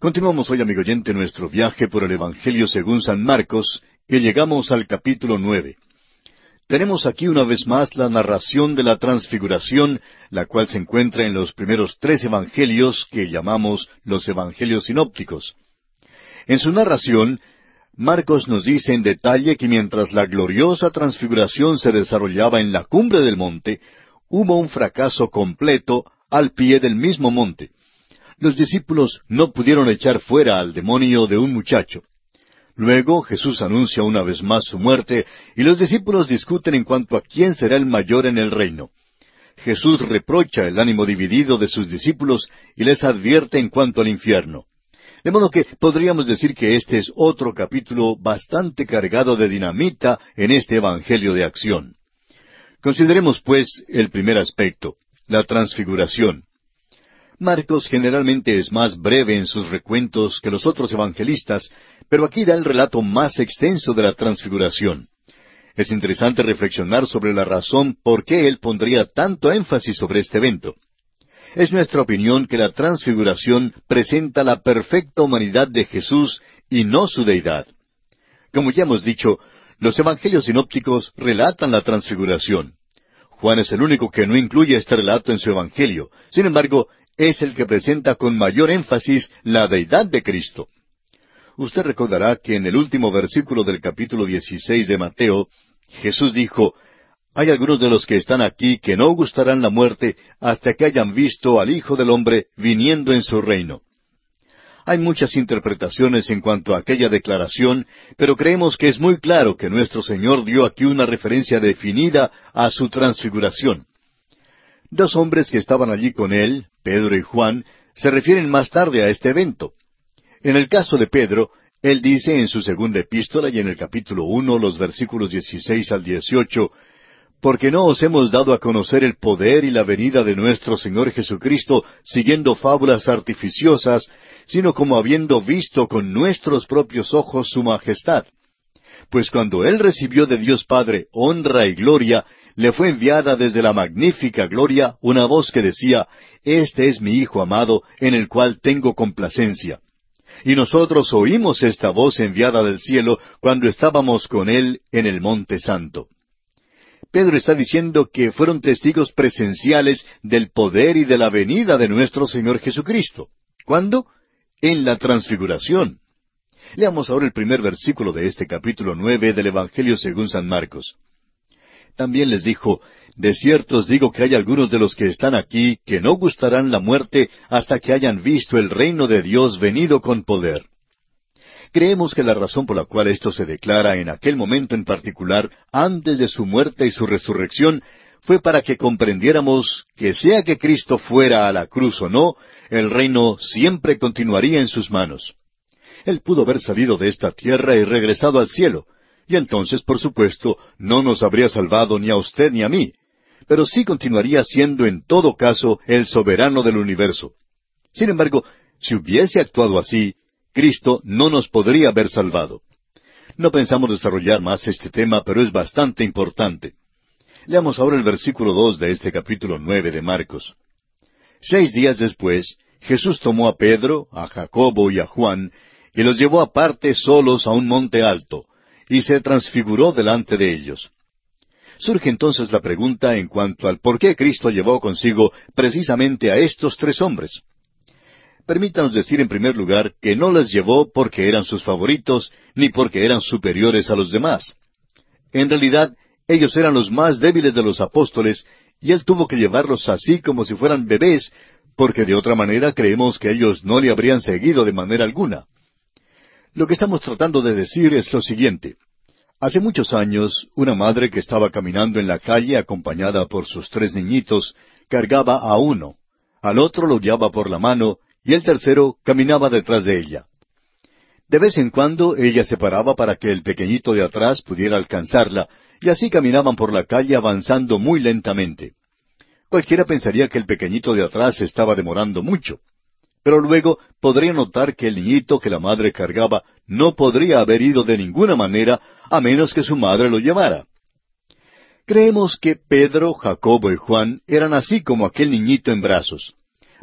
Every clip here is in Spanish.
Continuamos hoy, amigo oyente, nuestro viaje por el Evangelio según San Marcos, y llegamos al capítulo nueve. Tenemos aquí una vez más la narración de la transfiguración, la cual se encuentra en los primeros tres evangelios que llamamos los evangelios sinópticos. En su narración, Marcos nos dice en detalle que mientras la gloriosa transfiguración se desarrollaba en la cumbre del monte, hubo un fracaso completo al pie del mismo monte. Los discípulos no pudieron echar fuera al demonio de un muchacho. Luego Jesús anuncia una vez más su muerte y los discípulos discuten en cuanto a quién será el mayor en el reino. Jesús reprocha el ánimo dividido de sus discípulos y les advierte en cuanto al infierno. De modo que podríamos decir que este es otro capítulo bastante cargado de dinamita en este Evangelio de acción. Consideremos, pues, el primer aspecto, la transfiguración. Marcos generalmente es más breve en sus recuentos que los otros evangelistas, pero aquí da el relato más extenso de la transfiguración. Es interesante reflexionar sobre la razón por qué él pondría tanto énfasis sobre este evento. Es nuestra opinión que la transfiguración presenta la perfecta humanidad de Jesús y no su deidad. Como ya hemos dicho, los evangelios sinópticos relatan la transfiguración. Juan es el único que no incluye este relato en su evangelio. Sin embargo, es el que presenta con mayor énfasis la deidad de Cristo. Usted recordará que en el último versículo del capítulo 16 de Mateo, Jesús dijo, Hay algunos de los que están aquí que no gustarán la muerte hasta que hayan visto al Hijo del Hombre viniendo en su reino. Hay muchas interpretaciones en cuanto a aquella declaración, pero creemos que es muy claro que nuestro Señor dio aquí una referencia definida a su transfiguración. Dos hombres que estaban allí con él, Pedro y Juan, se refieren más tarde a este evento. En el caso de Pedro, él dice en su segunda epístola y en el capítulo uno, los versículos dieciséis al dieciocho, porque no os hemos dado a conocer el poder y la venida de nuestro Señor Jesucristo siguiendo fábulas artificiosas, sino como habiendo visto con nuestros propios ojos su majestad. Pues cuando Él recibió de Dios Padre honra y gloria, le fue enviada desde la magnífica gloria una voz que decía, Este es mi Hijo amado, en el cual tengo complacencia. Y nosotros oímos esta voz enviada del cielo cuando estábamos con Él en el Monte Santo. Pedro está diciendo que fueron testigos presenciales del poder y de la venida de nuestro Señor Jesucristo. ¿Cuándo? En la transfiguración. Leamos ahora el primer versículo de este capítulo nueve del Evangelio según San Marcos. También les dijo, De cierto os digo que hay algunos de los que están aquí que no gustarán la muerte hasta que hayan visto el reino de Dios venido con poder. Creemos que la razón por la cual esto se declara en aquel momento en particular, antes de su muerte y su resurrección, fue para que comprendiéramos que sea que Cristo fuera a la cruz o no, el reino siempre continuaría en sus manos. Él pudo haber salido de esta tierra y regresado al cielo, y entonces, por supuesto, no nos habría salvado ni a usted ni a mí, pero sí continuaría siendo en todo caso el soberano del universo. Sin embargo, si hubiese actuado así, Cristo no nos podría haber salvado. No pensamos desarrollar más este tema, pero es bastante importante. Leamos ahora el versículo dos de este capítulo nueve de Marcos. Seis días después, Jesús tomó a Pedro, a Jacobo y a Juan, y los llevó aparte solos a un monte alto, y se transfiguró delante de ellos. Surge entonces la pregunta en cuanto al por qué Cristo llevó consigo precisamente a estos tres hombres. Permítanos decir en primer lugar que no les llevó porque eran sus favoritos, ni porque eran superiores a los demás. En realidad, ellos eran los más débiles de los apóstoles, y él tuvo que llevarlos así como si fueran bebés, porque de otra manera creemos que ellos no le habrían seguido de manera alguna. Lo que estamos tratando de decir es lo siguiente. Hace muchos años, una madre que estaba caminando en la calle acompañada por sus tres niñitos, cargaba a uno, al otro lo guiaba por la mano, y el tercero caminaba detrás de ella. De vez en cuando ella se paraba para que el pequeñito de atrás pudiera alcanzarla, y así caminaban por la calle avanzando muy lentamente. Cualquiera pensaría que el pequeñito de atrás estaba demorando mucho. Pero luego podría notar que el niñito que la madre cargaba no podría haber ido de ninguna manera a menos que su madre lo llevara. Creemos que Pedro, Jacobo y Juan eran así como aquel niñito en brazos.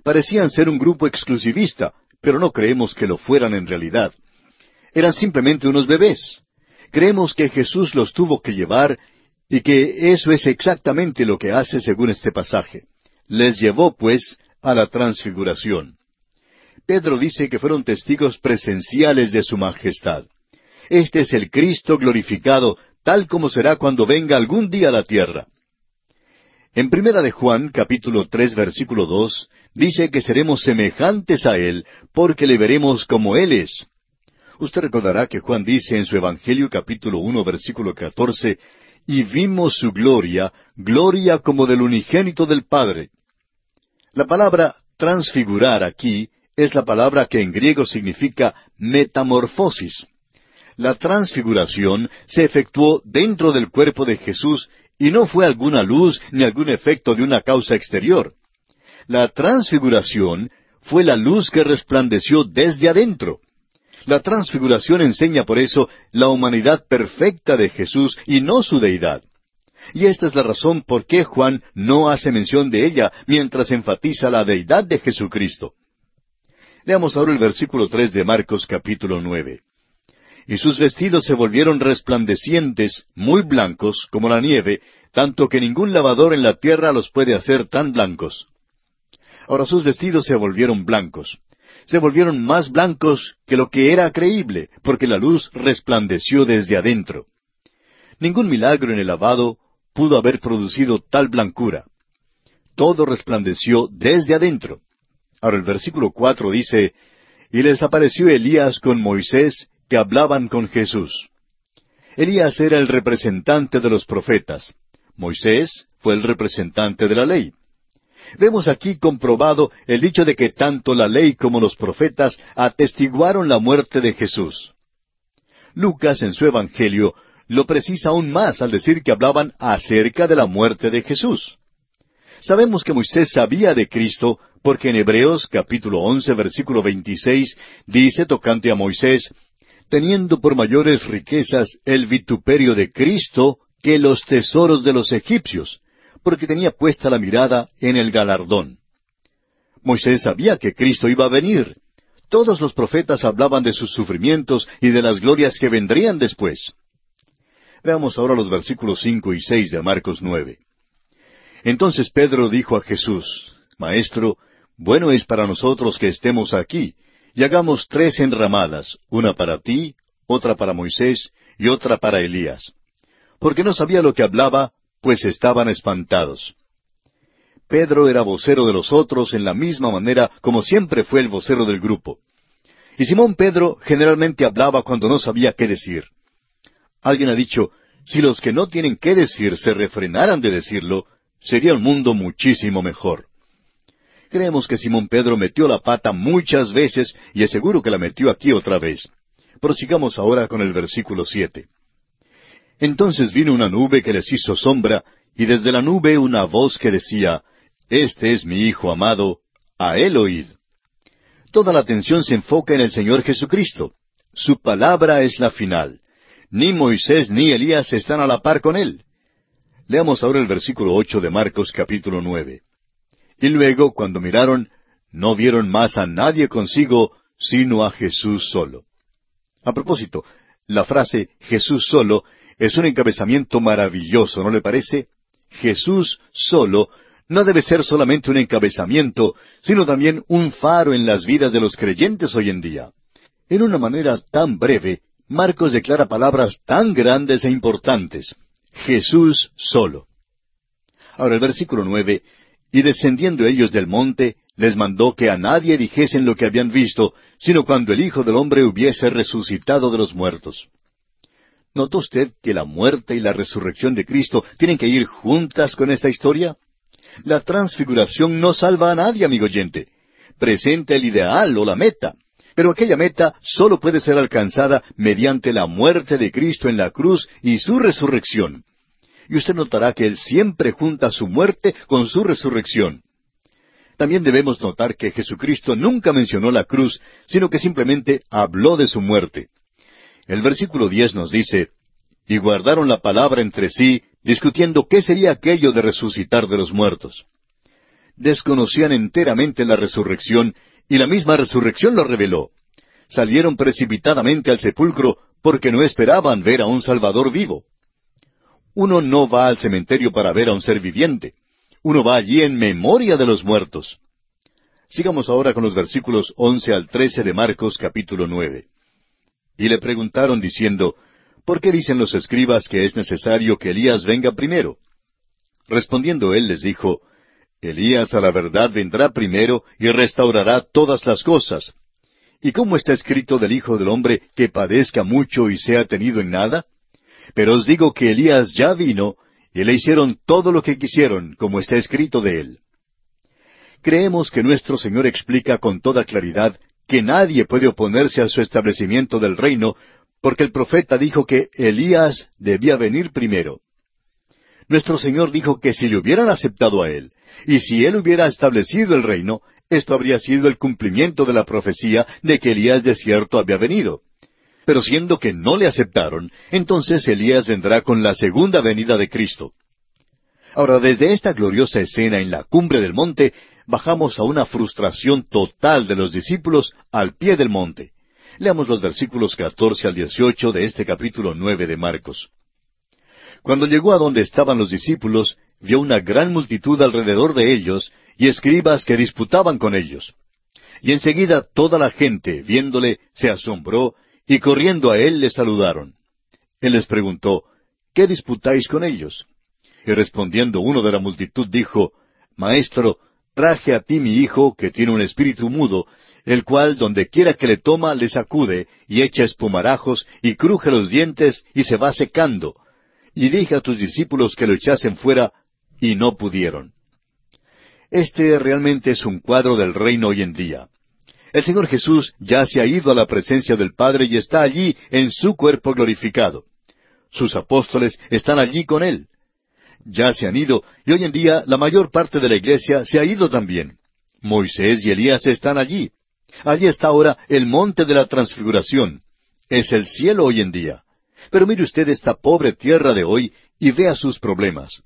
Parecían ser un grupo exclusivista, pero no creemos que lo fueran en realidad. Eran simplemente unos bebés. Creemos que Jesús los tuvo que llevar y que eso es exactamente lo que hace según este pasaje. Les llevó, pues, a la transfiguración. Pedro dice que fueron testigos presenciales de su majestad. Este es el Cristo glorificado, tal como será cuando venga algún día a la tierra. En primera de Juan, capítulo tres, versículo dos, dice que seremos semejantes a Él, porque le veremos como Él es. Usted recordará que Juan dice en su Evangelio capítulo uno, versículo catorce, y vimos su gloria, gloria como del unigénito del Padre. La palabra transfigurar aquí es la palabra que en griego significa metamorfosis. La transfiguración se efectuó dentro del cuerpo de Jesús y no fue alguna luz ni algún efecto de una causa exterior. La transfiguración fue la luz que resplandeció desde adentro. La transfiguración enseña por eso la humanidad perfecta de Jesús y no su deidad. Y esta es la razón por qué Juan no hace mención de ella mientras enfatiza la deidad de Jesucristo. Leamos ahora el versículo tres de Marcos capítulo nueve. Y sus vestidos se volvieron resplandecientes, muy blancos, como la nieve, tanto que ningún lavador en la tierra los puede hacer tan blancos. Ahora sus vestidos se volvieron blancos. Se volvieron más blancos que lo que era creíble, porque la luz resplandeció desde adentro. Ningún milagro en el lavado pudo haber producido tal blancura. Todo resplandeció desde adentro. Ahora el versículo cuatro dice, Y les apareció Elías con Moisés, que hablaban con Jesús. Elías era el representante de los profetas. Moisés fue el representante de la ley. Vemos aquí comprobado el dicho de que tanto la ley como los profetas atestiguaron la muerte de Jesús. Lucas en su Evangelio lo precisa aún más al decir que hablaban acerca de la muerte de Jesús. Sabemos que Moisés sabía de Cristo porque en Hebreos capítulo once versículo veintiséis dice tocante a Moisés, teniendo por mayores riquezas el vituperio de Cristo que los tesoros de los egipcios, porque tenía puesta la mirada en el galardón. Moisés sabía que Cristo iba a venir. Todos los profetas hablaban de sus sufrimientos y de las glorias que vendrían después. Veamos ahora los versículos cinco y seis de Marcos nueve. Entonces Pedro dijo a Jesús, Maestro, bueno es para nosotros que estemos aquí, y hagamos tres enramadas, una para ti, otra para Moisés y otra para Elías. Porque no sabía lo que hablaba, pues estaban espantados. Pedro era vocero de los otros en la misma manera como siempre fue el vocero del grupo. Y Simón Pedro generalmente hablaba cuando no sabía qué decir. Alguien ha dicho, si los que no tienen qué decir se refrenaran de decirlo, sería el mundo muchísimo mejor. Creemos que Simón Pedro metió la pata muchas veces y es seguro que la metió aquí otra vez. Prosigamos ahora con el versículo siete. Entonces vino una nube que les hizo sombra, y desde la nube una voz que decía, Este es mi Hijo amado, a él oíd. Toda la atención se enfoca en el Señor Jesucristo. Su palabra es la final. Ni Moisés ni Elías están a la par con él. Leamos ahora el versículo ocho de Marcos capítulo nueve. Y luego, cuando miraron, no vieron más a nadie consigo, sino a Jesús solo. A propósito, la frase Jesús solo es un encabezamiento maravilloso, ¿no le parece? Jesús solo no debe ser solamente un encabezamiento, sino también un faro en las vidas de los creyentes hoy en día. En una manera tan breve, Marcos declara palabras tan grandes e importantes. Jesús solo. Ahora el versículo nueve y descendiendo ellos del monte, les mandó que a nadie dijesen lo que habían visto, sino cuando el Hijo del Hombre hubiese resucitado de los muertos. ¿Notó usted que la muerte y la resurrección de Cristo tienen que ir juntas con esta historia? La transfiguración no salva a nadie, amigo oyente. Presenta el ideal o la meta. Pero aquella meta solo puede ser alcanzada mediante la muerte de Cristo en la cruz y su resurrección y usted notará que Él siempre junta su muerte con su resurrección. También debemos notar que Jesucristo nunca mencionó la cruz, sino que simplemente habló de su muerte. El versículo diez nos dice, Y guardaron la palabra entre sí, discutiendo qué sería aquello de resucitar de los muertos. Desconocían enteramente la resurrección y la misma resurrección lo reveló. Salieron precipitadamente al sepulcro porque no esperaban ver a un Salvador vivo. Uno no va al cementerio para ver a un ser viviente. Uno va allí en memoria de los muertos. Sigamos ahora con los versículos once al trece de Marcos capítulo nueve. Y le preguntaron diciendo, ¿Por qué dicen los escribas que es necesario que Elías venga primero? Respondiendo él les dijo, Elías a la verdad vendrá primero y restaurará todas las cosas. ¿Y cómo está escrito del Hijo del Hombre que padezca mucho y sea tenido en nada? Pero os digo que Elías ya vino y le hicieron todo lo que quisieron, como está escrito de él. Creemos que nuestro Señor explica con toda claridad que nadie puede oponerse a su establecimiento del reino, porque el profeta dijo que Elías debía venir primero. Nuestro Señor dijo que si le hubieran aceptado a Él, y si Él hubiera establecido el reino, esto habría sido el cumplimiento de la profecía de que Elías de cierto había venido. Pero siendo que no le aceptaron, entonces Elías vendrá con la segunda venida de Cristo. Ahora, desde esta gloriosa escena en la cumbre del monte, bajamos a una frustración total de los discípulos al pie del monte. Leamos los versículos catorce al dieciocho de este capítulo nueve de Marcos. Cuando llegó a donde estaban los discípulos, vio una gran multitud alrededor de ellos y escribas que disputaban con ellos. Y enseguida toda la gente, viéndole, se asombró y corriendo a él le saludaron. Él les preguntó, ¿qué disputáis con ellos? Y respondiendo uno de la multitud dijo, Maestro, traje a ti mi hijo, que tiene un espíritu mudo, el cual donde quiera que le toma le sacude, y echa espumarajos, y cruje los dientes, y se va secando. Y dije a tus discípulos que lo echasen fuera, y no pudieron. Este realmente es un cuadro del reino hoy en día. El Señor Jesús ya se ha ido a la presencia del Padre y está allí en su cuerpo glorificado. Sus apóstoles están allí con Él. Ya se han ido y hoy en día la mayor parte de la iglesia se ha ido también. Moisés y Elías están allí. Allí está ahora el monte de la transfiguración. Es el cielo hoy en día. Pero mire usted esta pobre tierra de hoy y vea sus problemas.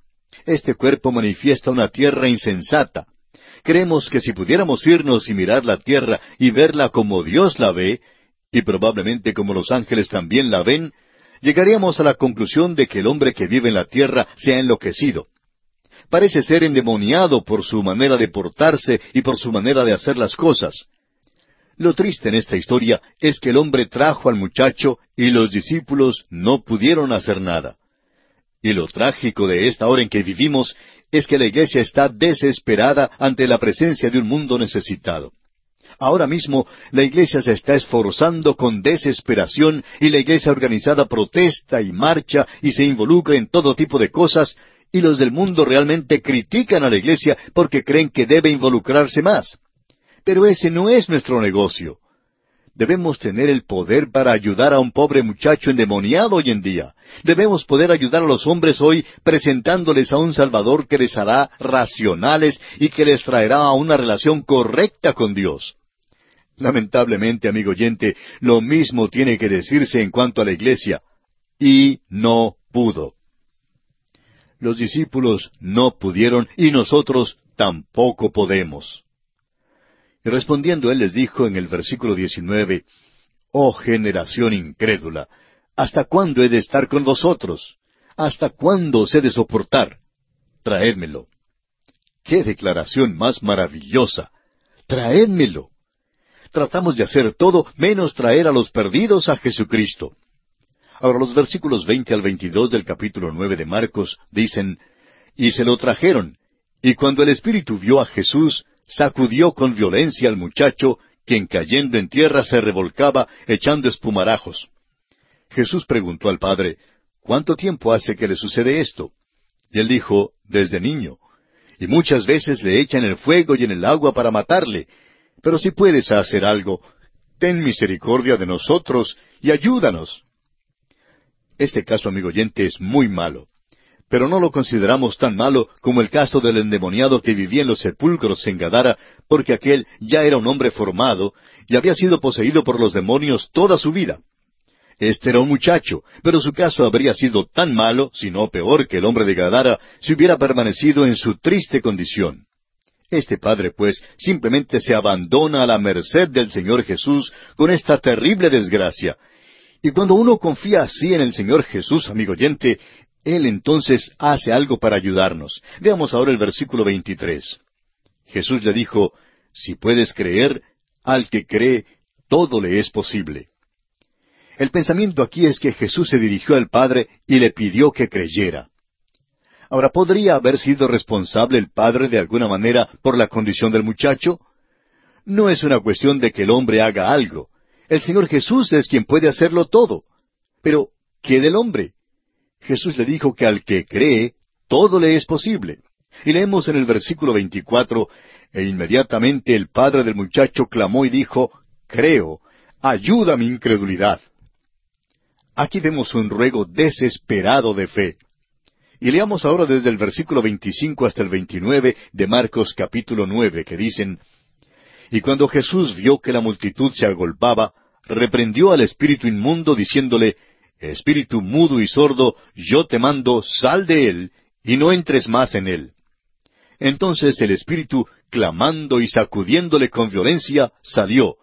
Este cuerpo manifiesta una tierra insensata. Creemos que si pudiéramos irnos y mirar la tierra y verla como Dios la ve, y probablemente como los ángeles también la ven, llegaríamos a la conclusión de que el hombre que vive en la tierra se ha enloquecido. Parece ser endemoniado por su manera de portarse y por su manera de hacer las cosas. Lo triste en esta historia es que el hombre trajo al muchacho y los discípulos no pudieron hacer nada. Y lo trágico de esta hora en que vivimos es que la iglesia está desesperada ante la presencia de un mundo necesitado. Ahora mismo la iglesia se está esforzando con desesperación y la iglesia organizada protesta y marcha y se involucra en todo tipo de cosas y los del mundo realmente critican a la iglesia porque creen que debe involucrarse más. Pero ese no es nuestro negocio. Debemos tener el poder para ayudar a un pobre muchacho endemoniado hoy en día. Debemos poder ayudar a los hombres hoy presentándoles a un Salvador que les hará racionales y que les traerá a una relación correcta con Dios. Lamentablemente, amigo oyente, lo mismo tiene que decirse en cuanto a la iglesia. Y no pudo. Los discípulos no pudieron y nosotros tampoco podemos. Y respondiendo él les dijo en el versículo 19, Oh generación incrédula, ¿hasta cuándo he de estar con vosotros? ¿Hasta cuándo os he de soportar? Traédmelo. ¡Qué declaración más maravillosa! Traédmelo. Tratamos de hacer todo menos traer a los perdidos a Jesucristo. Ahora los versículos veinte al veintidós del capítulo nueve de Marcos dicen, Y se lo trajeron, y cuando el Espíritu vio a Jesús, sacudió con violencia al muchacho, quien cayendo en tierra se revolcaba echando espumarajos. Jesús preguntó al padre, ¿Cuánto tiempo hace que le sucede esto? Y él dijo, Desde niño. Y muchas veces le echan el fuego y en el agua para matarle. Pero si puedes hacer algo, ten misericordia de nosotros y ayúdanos. Este caso, amigo oyente, es muy malo pero no lo consideramos tan malo como el caso del endemoniado que vivía en los sepulcros en Gadara, porque aquel ya era un hombre formado y había sido poseído por los demonios toda su vida. Este era un muchacho, pero su caso habría sido tan malo, si no peor, que el hombre de Gadara, si hubiera permanecido en su triste condición. Este padre, pues, simplemente se abandona a la merced del Señor Jesús con esta terrible desgracia. Y cuando uno confía así en el Señor Jesús, amigo oyente, Él entonces hace algo para ayudarnos. Veamos ahora el versículo 23. Jesús le dijo, Si puedes creer, al que cree, todo le es posible. El pensamiento aquí es que Jesús se dirigió al Padre y le pidió que creyera. Ahora, ¿podría haber sido responsable el padre de alguna manera por la condición del muchacho? No es una cuestión de que el hombre haga algo. El Señor Jesús es quien puede hacerlo todo. Pero, ¿qué del hombre? Jesús le dijo que al que cree, todo le es posible. Y leemos en el versículo 24, e inmediatamente el padre del muchacho clamó y dijo, Creo, ayuda mi incredulidad. Aquí vemos un ruego desesperado de fe. Y leamos ahora desde el versículo 25 hasta el 29 de Marcos capítulo 9, que dicen, Y cuando Jesús vio que la multitud se agolpaba, reprendió al espíritu inmundo, diciéndole, Espíritu mudo y sordo, yo te mando, sal de él, y no entres más en él. Entonces el espíritu, clamando y sacudiéndole con violencia, salió,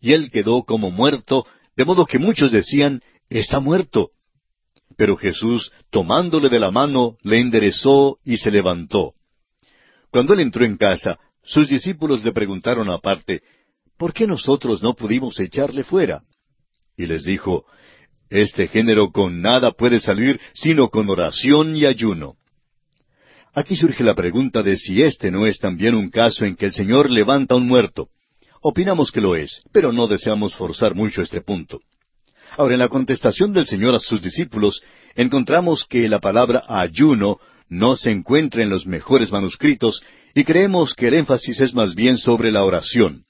y él quedó como muerto, de modo que muchos decían, Está muerto. Pero Jesús, tomándole de la mano, le enderezó y se levantó. Cuando él entró en casa, sus discípulos le preguntaron aparte, ¿por qué nosotros no pudimos echarle fuera? Y les dijo, Este género con nada puede salir sino con oración y ayuno. Aquí surge la pregunta de si este no es también un caso en que el Señor levanta a un muerto. Opinamos que lo es, pero no deseamos forzar mucho este punto. Ahora, en la contestación del Señor a sus discípulos, encontramos que la palabra ayuno no se encuentra en los mejores manuscritos y creemos que el énfasis es más bien sobre la oración.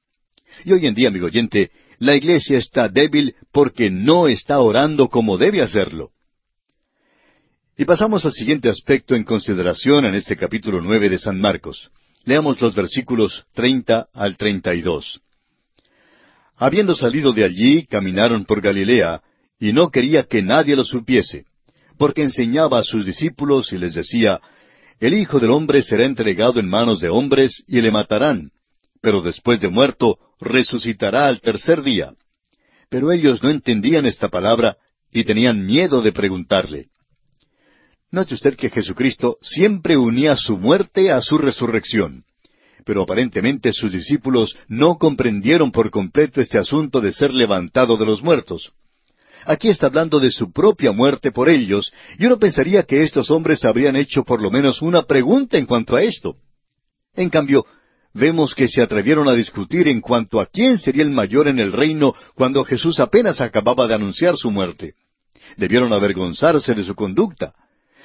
Y hoy en día, amigo oyente, la iglesia está débil porque no está orando como debe hacerlo. Y pasamos al siguiente aspecto en consideración en este capítulo nueve de San Marcos. Leamos los versículos treinta al treinta y dos. Habiendo salido de allí, caminaron por Galilea, y no quería que nadie lo supiese, porque enseñaba a sus discípulos y les decía, El Hijo del Hombre será entregado en manos de hombres y le matarán, pero después de muerto resucitará al tercer día. Pero ellos no entendían esta palabra y tenían miedo de preguntarle. Note usted que Jesucristo siempre unía su muerte a su resurrección pero aparentemente sus discípulos no comprendieron por completo este asunto de ser levantado de los muertos. Aquí está hablando de su propia muerte por ellos, y uno pensaría que estos hombres habrían hecho por lo menos una pregunta en cuanto a esto. En cambio, vemos que se atrevieron a discutir en cuanto a quién sería el mayor en el reino cuando Jesús apenas acababa de anunciar su muerte. Debieron avergonzarse de su conducta,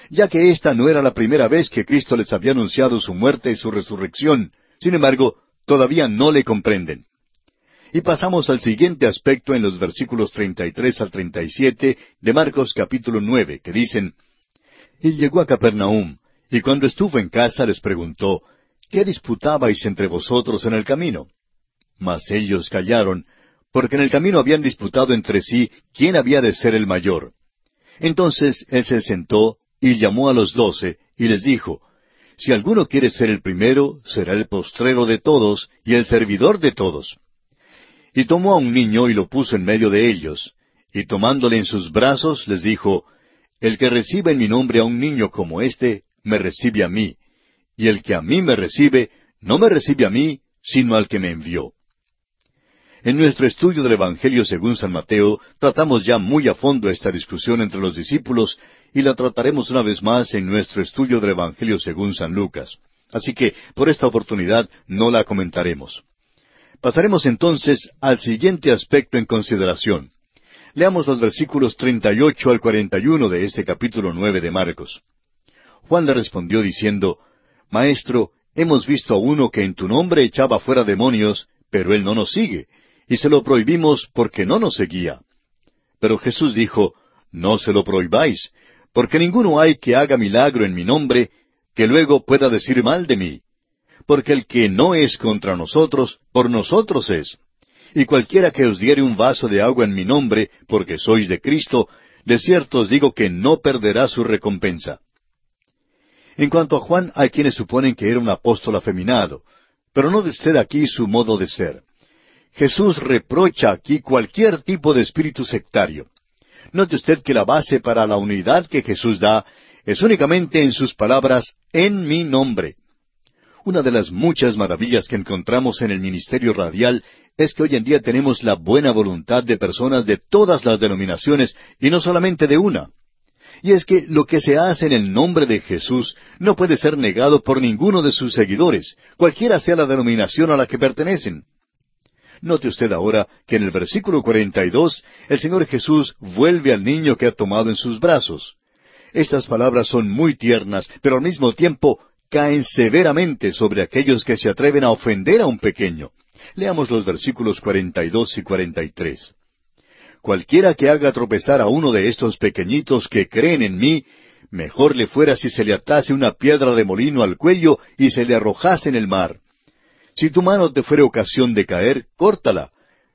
ya que esta no era la primera vez que Cristo les había anunciado su muerte y su resurrección, sin embargo, todavía no le comprenden. Y pasamos al siguiente aspecto en los versículos 33 al 37 de Marcos capítulo 9, que dicen, Y llegó a Capernaum, y cuando estuvo en casa les preguntó, ¿Qué disputabais entre vosotros en el camino? Mas ellos callaron, porque en el camino habían disputado entre sí quién había de ser el mayor. Entonces él se sentó y llamó a los doce, y les dijo, si alguno quiere ser el primero, será el postrero de todos y el servidor de todos. Y tomó a un niño y lo puso en medio de ellos, y tomándole en sus brazos les dijo, El que recibe en mi nombre a un niño como éste, me recibe a mí, y el que a mí me recibe, no me recibe a mí, sino al que me envió. En nuestro estudio del Evangelio según San Mateo, tratamos ya muy a fondo esta discusión entre los discípulos y la trataremos una vez más en nuestro estudio del Evangelio según San Lucas. Así que por esta oportunidad no la comentaremos. Pasaremos entonces al siguiente aspecto en consideración. Leamos los versículos 38 al 41 de este capítulo 9 de Marcos. Juan le respondió diciendo, Maestro, hemos visto a uno que en tu nombre echaba fuera demonios, pero él no nos sigue, y se lo prohibimos porque no nos seguía. Pero Jesús dijo, No se lo prohibáis, porque ninguno hay que haga milagro en mi nombre, que luego pueda decir mal de mí. Porque el que no es contra nosotros, por nosotros es. Y cualquiera que os diere un vaso de agua en mi nombre, porque sois de Cristo, de cierto os digo que no perderá su recompensa. En cuanto a Juan, hay quienes suponen que era un apóstol afeminado. Pero no de usted aquí su modo de ser. Jesús reprocha aquí cualquier tipo de espíritu sectario. Note usted que la base para la unidad que Jesús da es únicamente en sus palabras, en mi nombre. Una de las muchas maravillas que encontramos en el ministerio radial es que hoy en día tenemos la buena voluntad de personas de todas las denominaciones y no solamente de una. Y es que lo que se hace en el nombre de Jesús no puede ser negado por ninguno de sus seguidores, cualquiera sea la denominación a la que pertenecen. Note usted ahora que en el versículo 42 el Señor Jesús vuelve al niño que ha tomado en sus brazos. Estas palabras son muy tiernas, pero al mismo tiempo caen severamente sobre aquellos que se atreven a ofender a un pequeño. Leamos los versículos 42 y 43. Cualquiera que haga tropezar a uno de estos pequeñitos que creen en mí, mejor le fuera si se le atase una piedra de molino al cuello y se le arrojase en el mar. Si tu mano te fuere ocasión de caer, córtala.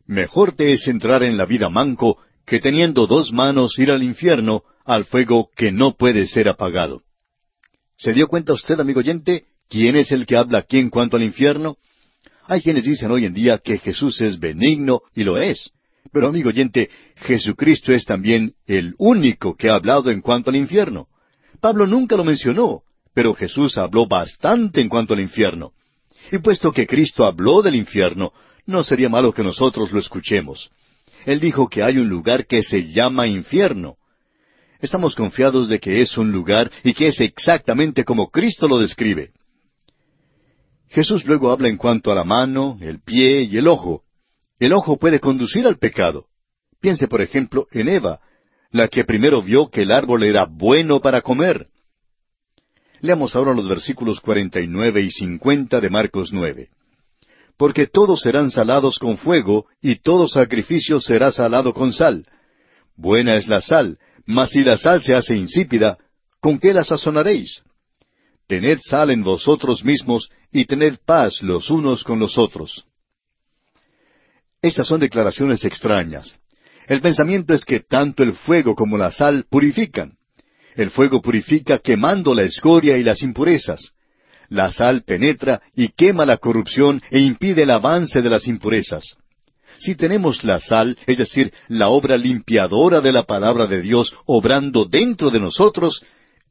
Mejor te es entrar en la vida manco que teniendo dos manos ir al infierno, al fuego que no puede ser apagado. ¿Se dio cuenta usted, amigo oyente, quién es el que habla aquí en cuanto al infierno? Hay quienes dicen hoy en día que Jesús es benigno, y lo es. Pero amigo oyente, Jesucristo es también el único que ha hablado en cuanto al infierno. Pablo nunca lo mencionó, pero Jesús habló bastante en cuanto al infierno. Y puesto que Cristo habló del infierno, no sería malo que nosotros lo escuchemos. Él dijo que hay un lugar que se llama infierno. Estamos confiados de que es un lugar y que es exactamente como Cristo lo describe. Jesús luego habla en cuanto a la mano, el pie y el ojo, el ojo puede conducir al pecado. Piense, por ejemplo, en Eva, la que primero vio que el árbol era bueno para comer. Leamos ahora los versículos 49 y 50 de Marcos 9. Porque todos serán salados con fuego, y todo sacrificio será salado con sal. Buena es la sal, mas si la sal se hace insípida, ¿con qué la sazonaréis? Tened sal en vosotros mismos, y tened paz los unos con los otros. Estas son declaraciones extrañas. El pensamiento es que tanto el fuego como la sal purifican. El fuego purifica quemando la escoria y las impurezas. La sal penetra y quema la corrupción e impide el avance de las impurezas. Si tenemos la sal, es decir, la obra limpiadora de la palabra de Dios obrando dentro de nosotros,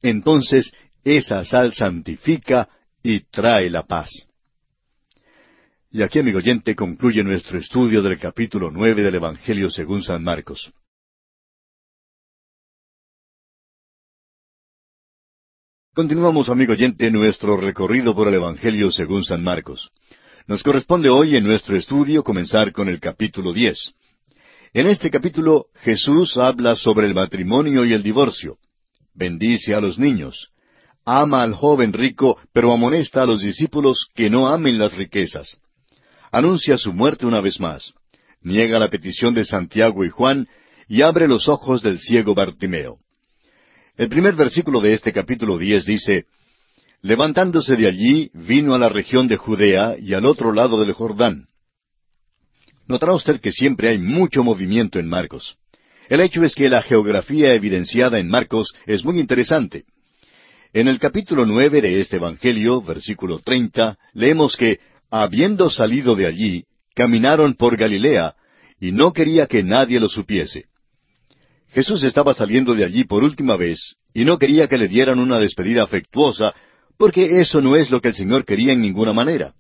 entonces esa sal santifica y trae la paz. Y aquí, amigo oyente, concluye nuestro estudio del capítulo nueve del Evangelio según San Marcos. Continuamos, amigo oyente, nuestro recorrido por el Evangelio según San Marcos. Nos corresponde hoy en nuestro estudio comenzar con el capítulo diez. En este capítulo Jesús habla sobre el matrimonio y el divorcio. Bendice a los niños. Ama al joven rico, pero amonesta a los discípulos que no amen las riquezas anuncia su muerte una vez más, niega la petición de Santiago y Juan y abre los ojos del ciego Bartimeo. El primer versículo de este capítulo diez dice, Levantándose de allí, vino a la región de Judea y al otro lado del Jordán. Notará usted que siempre hay mucho movimiento en Marcos. El hecho es que la geografía evidenciada en Marcos es muy interesante. En el capítulo nueve de este Evangelio, versículo treinta, leemos que habiendo salido de allí, caminaron por Galilea, y no quería que nadie lo supiese. Jesús estaba saliendo de allí por última vez, y no quería que le dieran una despedida afectuosa, porque eso no es lo que el Señor quería en ninguna manera.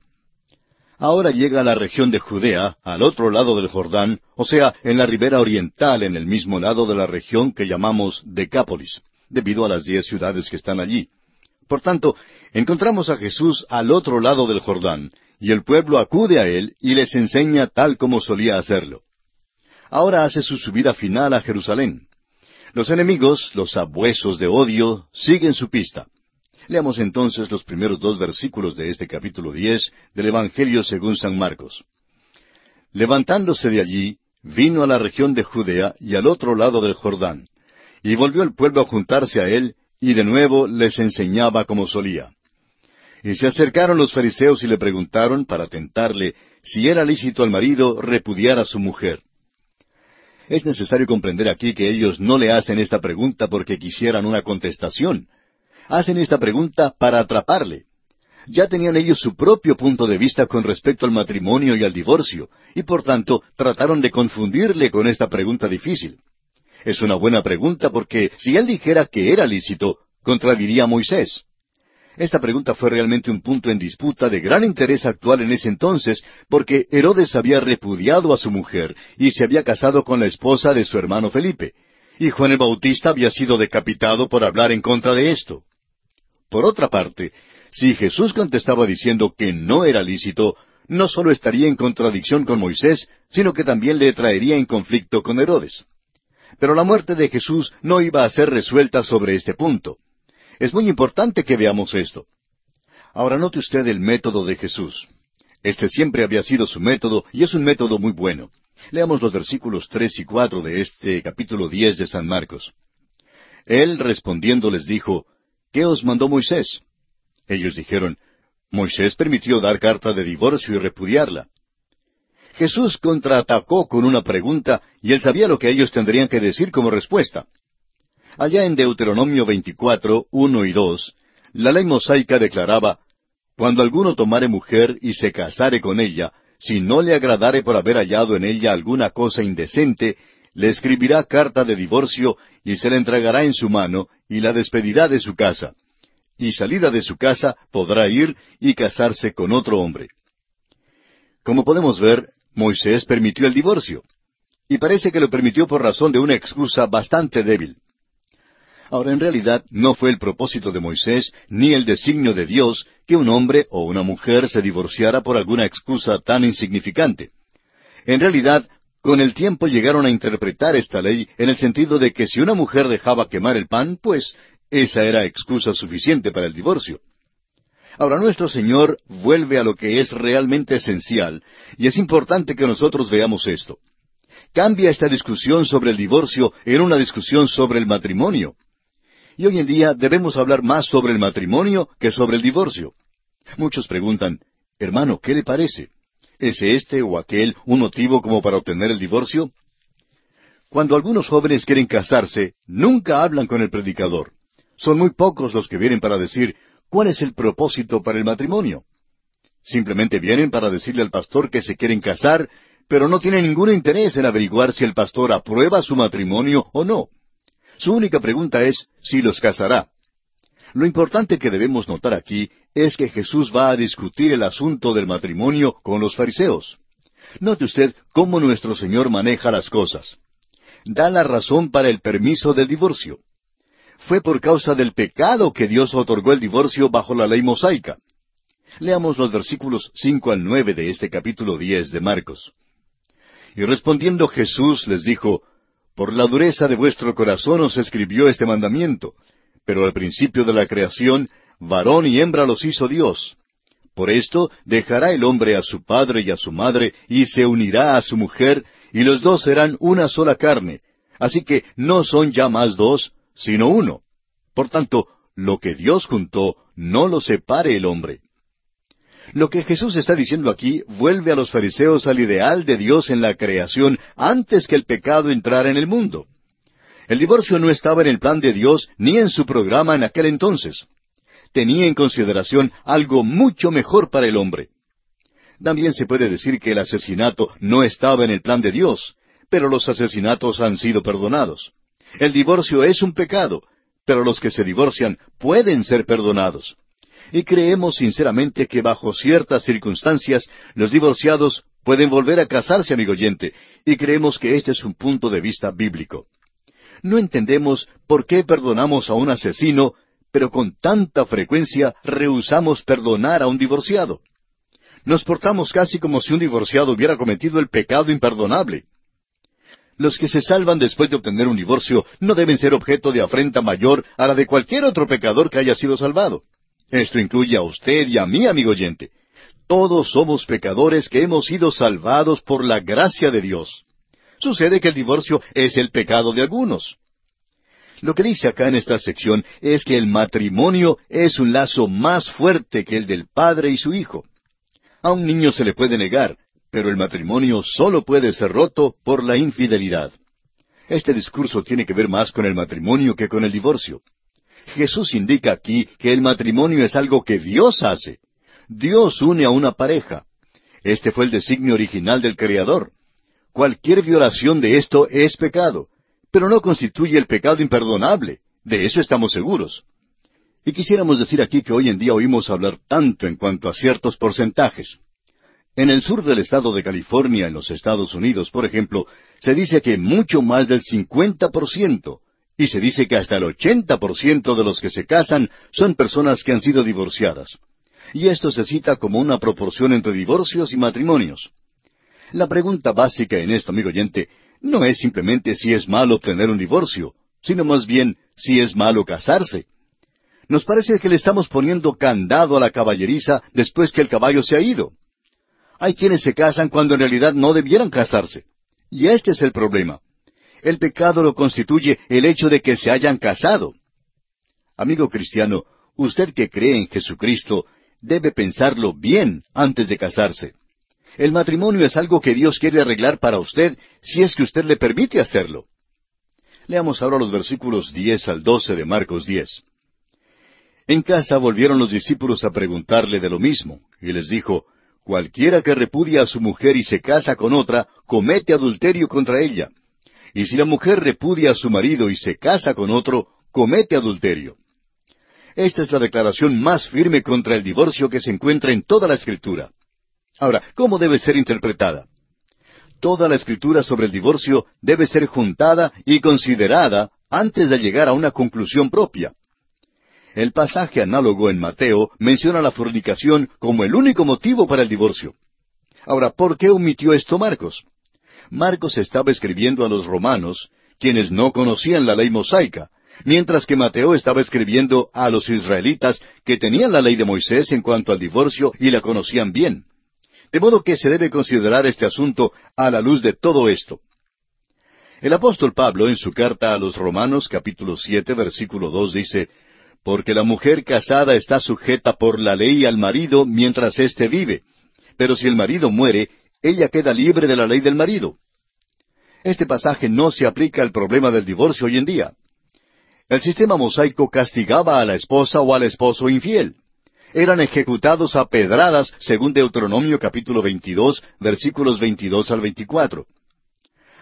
Ahora llega a la región de Judea, al otro lado del Jordán, o sea, en la ribera oriental, en el mismo lado de la región que llamamos Decápolis, debido a las diez ciudades que están allí. Por tanto, encontramos a Jesús al otro lado del Jordán, y el pueblo acude a él y les enseña tal como solía hacerlo. Ahora hace su subida final a Jerusalén. Los enemigos, los abuesos de odio, siguen su pista. Leamos entonces los primeros dos versículos de este capítulo diez del Evangelio según San Marcos. Levantándose de allí, vino a la región de Judea y al otro lado del Jordán, y volvió el pueblo a juntarse a él, y de nuevo les enseñaba como solía. Y se acercaron los fariseos y le preguntaron, para tentarle, si era lícito al marido repudiar a su mujer. Es necesario comprender aquí que ellos no le hacen esta pregunta porque quisieran una contestación. Hacen esta pregunta para atraparle. Ya tenían ellos su propio punto de vista con respecto al matrimonio y al divorcio, y por tanto trataron de confundirle con esta pregunta difícil. Es una buena pregunta porque si él dijera que era lícito, contradiría a Moisés. Esta pregunta fue realmente un punto en disputa de gran interés actual en ese entonces, porque Herodes había repudiado a su mujer y se había casado con la esposa de su hermano Felipe, y Juan el Bautista había sido decapitado por hablar en contra de esto. Por otra parte, si Jesús contestaba diciendo que no era lícito, no solo estaría en contradicción con Moisés, sino que también le traería en conflicto con Herodes. Pero la muerte de Jesús no iba a ser resuelta sobre este punto. Es muy importante que veamos esto. Ahora note usted el método de Jesús. Este siempre había sido su método y es un método muy bueno. Leamos los versículos tres y cuatro de este capítulo diez de San Marcos. Él respondiendo les dijo, ¿Qué os mandó Moisés? Ellos dijeron, Moisés permitió dar carta de divorcio y repudiarla. Jesús contraatacó con una pregunta y él sabía lo que ellos tendrían que decir como respuesta. Allá en Deuteronomio 24, 1 y 2, la ley mosaica declaraba, Cuando alguno tomare mujer y se casare con ella, si no le agradare por haber hallado en ella alguna cosa indecente, le escribirá carta de divorcio y se la entregará en su mano y la despedirá de su casa. Y salida de su casa podrá ir y casarse con otro hombre. Como podemos ver, Moisés permitió el divorcio. Y parece que lo permitió por razón de una excusa bastante débil. Ahora, en realidad, no fue el propósito de Moisés ni el designio de Dios que un hombre o una mujer se divorciara por alguna excusa tan insignificante. En realidad, con el tiempo llegaron a interpretar esta ley en el sentido de que si una mujer dejaba quemar el pan, pues esa era excusa suficiente para el divorcio. Ahora nuestro Señor vuelve a lo que es realmente esencial, y es importante que nosotros veamos esto. Cambia esta discusión sobre el divorcio en una discusión sobre el matrimonio. Y hoy en día debemos hablar más sobre el matrimonio que sobre el divorcio. Muchos preguntan, hermano, ¿qué le parece? ¿Es este o aquel un motivo como para obtener el divorcio? Cuando algunos jóvenes quieren casarse, nunca hablan con el predicador. Son muy pocos los que vienen para decir, ¿cuál es el propósito para el matrimonio? Simplemente vienen para decirle al pastor que se quieren casar, pero no tienen ningún interés en averiguar si el pastor aprueba su matrimonio o no. Su única pregunta es si los casará. Lo importante que debemos notar aquí es que Jesús va a discutir el asunto del matrimonio con los fariseos. Note usted cómo nuestro Señor maneja las cosas. Da la razón para el permiso del divorcio. Fue por causa del pecado que Dios otorgó el divorcio bajo la ley mosaica. Leamos los versículos cinco al nueve de este capítulo diez de Marcos. Y respondiendo Jesús les dijo, por la dureza de vuestro corazón os escribió este mandamiento, pero al principio de la creación, varón y hembra los hizo Dios. Por esto dejará el hombre a su padre y a su madre, y se unirá a su mujer, y los dos serán una sola carne. Así que no son ya más dos, sino uno. Por tanto, lo que Dios juntó, no lo separe el hombre. Lo que Jesús está diciendo aquí vuelve a los fariseos al ideal de Dios en la creación antes que el pecado entrara en el mundo. El divorcio no estaba en el plan de Dios ni en su programa en aquel entonces. Tenía en consideración algo mucho mejor para el hombre. También se puede decir que el asesinato no estaba en el plan de Dios, pero los asesinatos han sido perdonados. El divorcio es un pecado, pero los que se divorcian pueden ser perdonados y creemos sinceramente que bajo ciertas circunstancias los divorciados pueden volver a casarse, amigo oyente, y creemos que este es un punto de vista bíblico. No entendemos por qué perdonamos a un asesino, pero con tanta frecuencia rehusamos perdonar a un divorciado. Nos portamos casi como si un divorciado hubiera cometido el pecado imperdonable. Los que se salvan después de obtener un divorcio no deben ser objeto de afrenta mayor a la de cualquier otro pecador que haya sido salvado. Esto incluye a usted y a mí, amigo oyente. Todos somos pecadores que hemos sido salvados por la gracia de Dios. Sucede que el divorcio es el pecado de algunos. Lo que dice acá en esta sección es que el matrimonio es un lazo más fuerte que el del padre y su hijo. A un niño se le puede negar, pero el matrimonio solo puede ser roto por la infidelidad. Este discurso tiene que ver más con el matrimonio que con el divorcio. Jesús indica aquí que el matrimonio es algo que Dios hace, Dios une a una pareja. Este fue el designio original del Creador. Cualquier violación de esto es pecado, pero no constituye el pecado imperdonable. De eso estamos seguros. Y quisiéramos decir aquí que hoy en día oímos hablar tanto en cuanto a ciertos porcentajes. En el sur del estado de California, en los Estados Unidos, por ejemplo, se dice que mucho más del 50%, y se dice que hasta el 80% de los que se casan son personas que han sido divorciadas. Y esto se cita como una proporción entre divorcios y matrimonios. La pregunta básica en esto, amigo oyente, no es simplemente si es malo obtener un divorcio, sino más bien si es malo casarse. Nos parece que le estamos poniendo candado a la caballeriza después que el caballo se ha ido. Hay quienes se casan cuando en realidad no debieran casarse. Y este es el problema. El pecado lo constituye el hecho de que se hayan casado. Amigo cristiano, usted que cree en Jesucristo debe pensarlo bien antes de casarse. El matrimonio es algo que Dios quiere arreglar para usted si es que usted le permite hacerlo. Leamos ahora los versículos diez al doce de Marcos diez. En casa volvieron los discípulos a preguntarle de lo mismo, y les dijo, Cualquiera que repudia a su mujer y se casa con otra, comete adulterio contra ella. Y si la mujer repudia a su marido y se casa con otro, comete adulterio. Esta es la declaración más firme contra el divorcio que se encuentra en toda la Escritura. Ahora, ¿cómo debe ser interpretada? Toda la Escritura sobre el divorcio debe ser juntada y considerada antes de llegar a una conclusión propia. El pasaje análogo en Mateo menciona la fornicación como el único motivo para el divorcio. Ahora, ¿por qué omitió esto Marcos? Marcos estaba escribiendo a los romanos, quienes no conocían la ley mosaica, mientras que Mateo estaba escribiendo a los israelitas que tenían la ley de Moisés en cuanto al divorcio y la conocían bien. De modo que se debe considerar este asunto a la luz de todo esto. El apóstol Pablo en su carta a los Romanos capítulo siete versículo dos dice porque la mujer casada está sujeta por la ley al marido mientras éste vive. Pero si el marido muere, ella queda libre de la ley del marido. Este pasaje no se aplica al problema del divorcio hoy en día. El sistema mosaico castigaba a la esposa o al esposo infiel. Eran ejecutados a pedradas según Deuteronomio capítulo 22, versículos 22 al 24.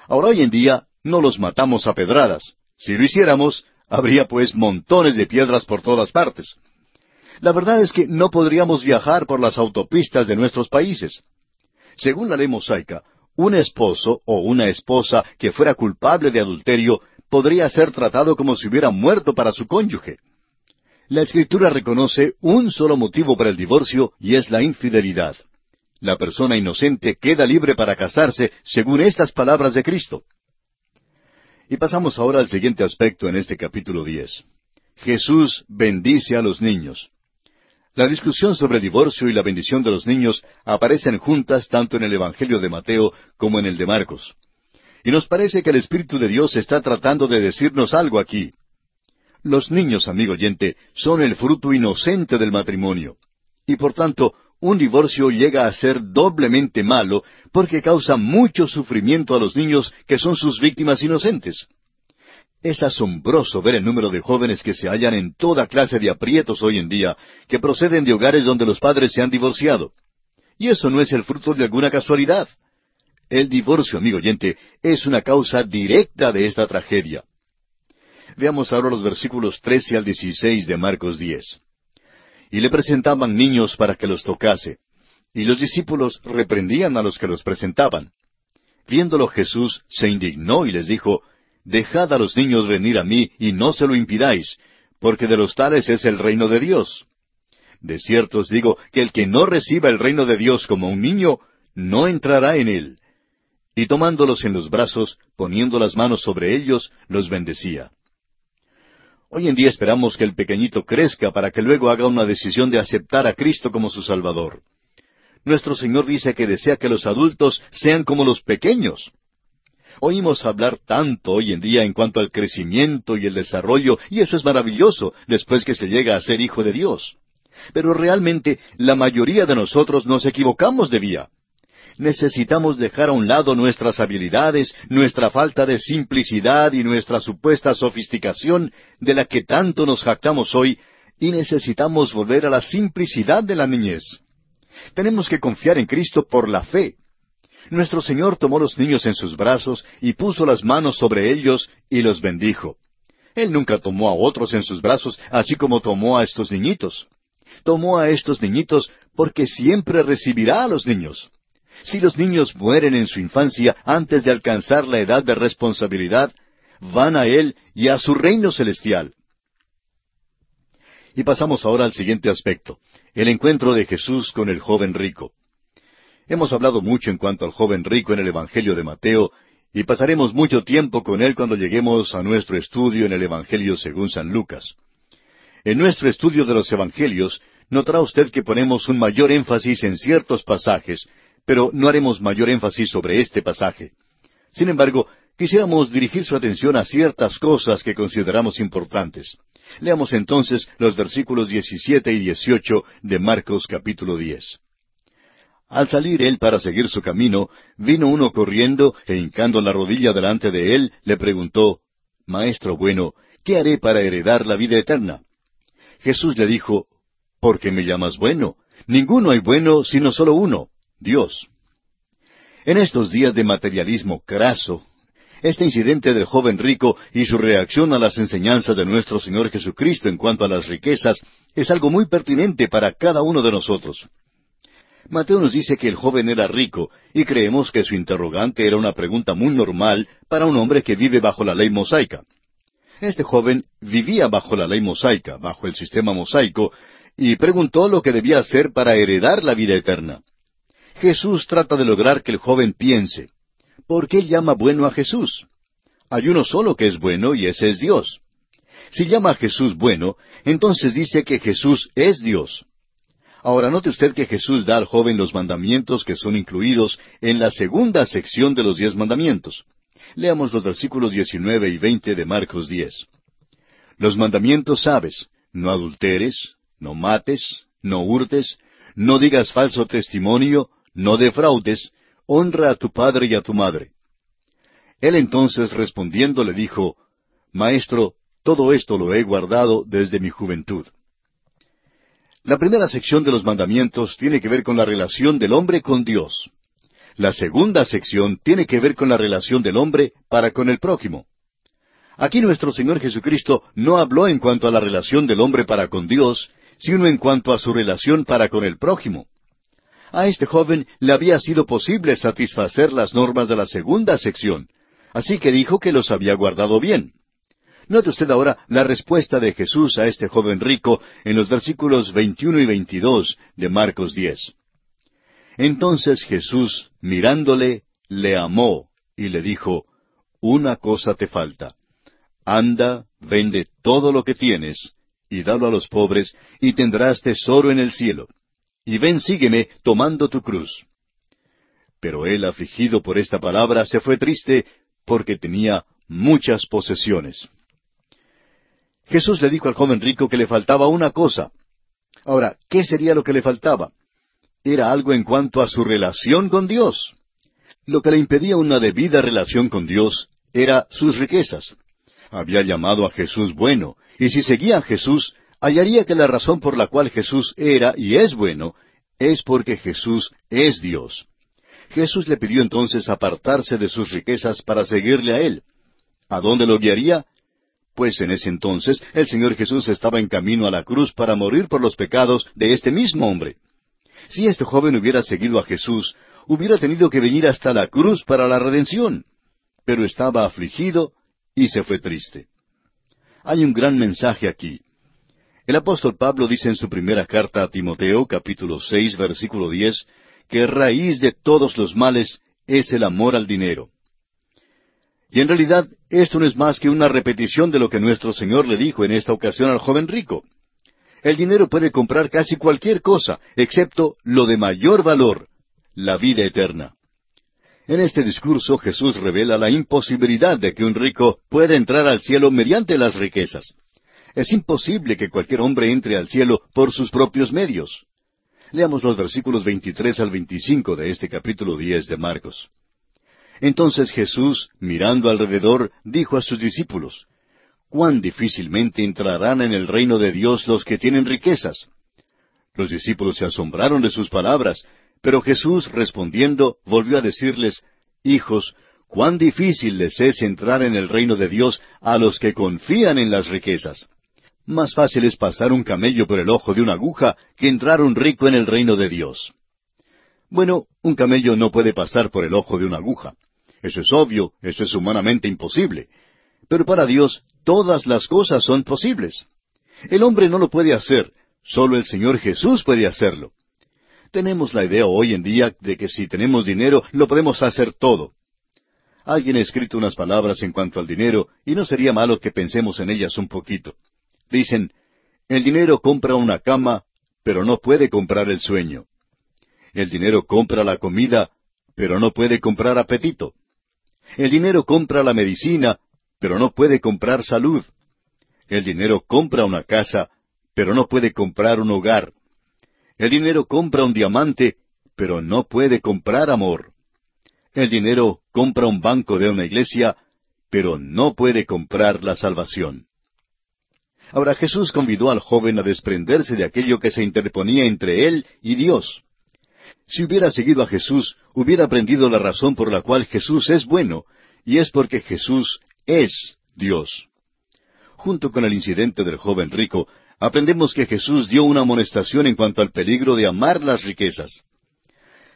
Ahora hoy en día no los matamos a pedradas. Si lo hiciéramos, Habría pues montones de piedras por todas partes. La verdad es que no podríamos viajar por las autopistas de nuestros países. Según la ley mosaica, un esposo o una esposa que fuera culpable de adulterio podría ser tratado como si hubiera muerto para su cónyuge. La Escritura reconoce un solo motivo para el divorcio y es la infidelidad. La persona inocente queda libre para casarse según estas palabras de Cristo. Y pasamos ahora al siguiente aspecto en este capítulo diez. Jesús bendice a los niños. La discusión sobre el divorcio y la bendición de los niños aparecen juntas tanto en el Evangelio de Mateo como en el de Marcos. Y nos parece que el Espíritu de Dios está tratando de decirnos algo aquí. Los niños, amigo oyente, son el fruto inocente del matrimonio. Y por tanto, un divorcio llega a ser doblemente malo porque causa mucho sufrimiento a los niños que son sus víctimas inocentes. Es asombroso ver el número de jóvenes que se hallan en toda clase de aprietos hoy en día, que proceden de hogares donde los padres se han divorciado. Y eso no es el fruto de alguna casualidad. El divorcio, amigo oyente, es una causa directa de esta tragedia. Veamos ahora los versículos trece al dieciséis de Marcos diez y le presentaban niños para que los tocase. Y los discípulos reprendían a los que los presentaban. Viéndolo Jesús se indignó y les dijo, Dejad a los niños venir a mí y no se lo impidáis, porque de los tales es el reino de Dios. De cierto os digo que el que no reciba el reino de Dios como un niño, no entrará en él. Y tomándolos en los brazos, poniendo las manos sobre ellos, los bendecía. Hoy en día esperamos que el pequeñito crezca para que luego haga una decisión de aceptar a Cristo como su Salvador. Nuestro Señor dice que desea que los adultos sean como los pequeños. Oímos hablar tanto hoy en día en cuanto al crecimiento y el desarrollo, y eso es maravilloso después que se llega a ser hijo de Dios. Pero realmente la mayoría de nosotros nos equivocamos de vía necesitamos dejar a un lado nuestras habilidades, nuestra falta de simplicidad y nuestra supuesta sofisticación de la que tanto nos jactamos hoy, y necesitamos volver a la simplicidad de la niñez. Tenemos que confiar en Cristo por la fe. Nuestro Señor tomó los niños en sus brazos y puso las manos sobre ellos y los bendijo. Él nunca tomó a otros en sus brazos, así como tomó a estos niñitos. Tomó a estos niñitos porque siempre recibirá a los niños. Si los niños mueren en su infancia antes de alcanzar la edad de responsabilidad, van a Él y a su reino celestial. Y pasamos ahora al siguiente aspecto, el encuentro de Jesús con el joven rico. Hemos hablado mucho en cuanto al joven rico en el Evangelio de Mateo, y pasaremos mucho tiempo con él cuando lleguemos a nuestro estudio en el Evangelio según San Lucas. En nuestro estudio de los Evangelios, notará usted que ponemos un mayor énfasis en ciertos pasajes, pero no haremos mayor énfasis sobre este pasaje. Sin embargo, quisiéramos dirigir su atención a ciertas cosas que consideramos importantes. Leamos entonces los versículos 17 y 18 de Marcos capítulo 10. Al salir él para seguir su camino, vino uno corriendo e hincando la rodilla delante de él, le preguntó, Maestro bueno, ¿qué haré para heredar la vida eterna? Jesús le dijo, ¿Por qué me llamas bueno? Ninguno hay bueno sino solo uno, Dios. En estos días de materialismo craso, este incidente del joven rico y su reacción a las enseñanzas de nuestro Señor Jesucristo en cuanto a las riquezas es algo muy pertinente para cada uno de nosotros. Mateo nos dice que el joven era rico y creemos que su interrogante era una pregunta muy normal para un hombre que vive bajo la ley mosaica. Este joven vivía bajo la ley mosaica, bajo el sistema mosaico, y preguntó lo que debía hacer para heredar la vida eterna. Jesús trata de lograr que el joven piense. ¿Por qué llama bueno a Jesús? Hay uno solo que es bueno y ese es Dios. Si llama a Jesús bueno, entonces dice que Jesús es Dios. Ahora note usted que Jesús da al joven los mandamientos que son incluidos en la segunda sección de los diez mandamientos. Leamos los versículos 19 y 20 de Marcos 10. Los mandamientos sabes, no adulteres, no mates, no hurtes, no digas falso testimonio, no defraudes, honra a tu padre y a tu madre. Él entonces respondiendo le dijo, Maestro, todo esto lo he guardado desde mi juventud. La primera sección de los mandamientos tiene que ver con la relación del hombre con Dios. La segunda sección tiene que ver con la relación del hombre para con el prójimo. Aquí nuestro Señor Jesucristo no habló en cuanto a la relación del hombre para con Dios, sino en cuanto a su relación para con el prójimo. A este joven le había sido posible satisfacer las normas de la segunda sección, así que dijo que los había guardado bien. Note usted ahora la respuesta de Jesús a este joven rico en los versículos 21 y 22 de Marcos 10. Entonces Jesús, mirándole, le amó y le dijo, Una cosa te falta. Anda, vende todo lo que tienes, y dalo a los pobres, y tendrás tesoro en el cielo. Y ven, sígueme, tomando tu cruz. Pero él, afligido por esta palabra, se fue triste, porque tenía muchas posesiones. Jesús le dijo al joven rico que le faltaba una cosa. Ahora, ¿qué sería lo que le faltaba? Era algo en cuanto a su relación con Dios. Lo que le impedía una debida relación con Dios era sus riquezas. Había llamado a Jesús bueno, y si seguía a Jesús, hallaría que la razón por la cual Jesús era y es bueno es porque Jesús es Dios. Jesús le pidió entonces apartarse de sus riquezas para seguirle a Él. ¿A dónde lo guiaría? Pues en ese entonces el Señor Jesús estaba en camino a la cruz para morir por los pecados de este mismo hombre. Si este joven hubiera seguido a Jesús, hubiera tenido que venir hasta la cruz para la redención. Pero estaba afligido y se fue triste. Hay un gran mensaje aquí. El apóstol Pablo dice en su primera carta a Timoteo, capítulo seis, versículo diez, que raíz de todos los males es el amor al dinero. Y en realidad esto no es más que una repetición de lo que nuestro Señor le dijo en esta ocasión al joven rico. El dinero puede comprar casi cualquier cosa, excepto lo de mayor valor, la vida eterna. En este discurso Jesús revela la imposibilidad de que un rico pueda entrar al cielo mediante las riquezas. Es imposible que cualquier hombre entre al cielo por sus propios medios. Leamos los versículos 23 al 25 de este capítulo 10 de Marcos. Entonces Jesús, mirando alrededor, dijo a sus discípulos, cuán difícilmente entrarán en el reino de Dios los que tienen riquezas. Los discípulos se asombraron de sus palabras, pero Jesús respondiendo volvió a decirles, Hijos, cuán difícil les es entrar en el reino de Dios a los que confían en las riquezas. Más fácil es pasar un camello por el ojo de una aguja que entrar un rico en el reino de Dios. Bueno, un camello no puede pasar por el ojo de una aguja. Eso es obvio, eso es humanamente imposible. Pero para Dios todas las cosas son posibles. El hombre no lo puede hacer, solo el Señor Jesús puede hacerlo. Tenemos la idea hoy en día de que si tenemos dinero lo podemos hacer todo. Alguien ha escrito unas palabras en cuanto al dinero y no sería malo que pensemos en ellas un poquito. Dicen, el dinero compra una cama, pero no puede comprar el sueño. El dinero compra la comida, pero no puede comprar apetito. El dinero compra la medicina, pero no puede comprar salud. El dinero compra una casa, pero no puede comprar un hogar. El dinero compra un diamante, pero no puede comprar amor. El dinero compra un banco de una iglesia, pero no puede comprar la salvación. Ahora Jesús convidó al joven a desprenderse de aquello que se interponía entre él y Dios. Si hubiera seguido a Jesús, hubiera aprendido la razón por la cual Jesús es bueno, y es porque Jesús es Dios. Junto con el incidente del joven rico, aprendemos que Jesús dio una amonestación en cuanto al peligro de amar las riquezas.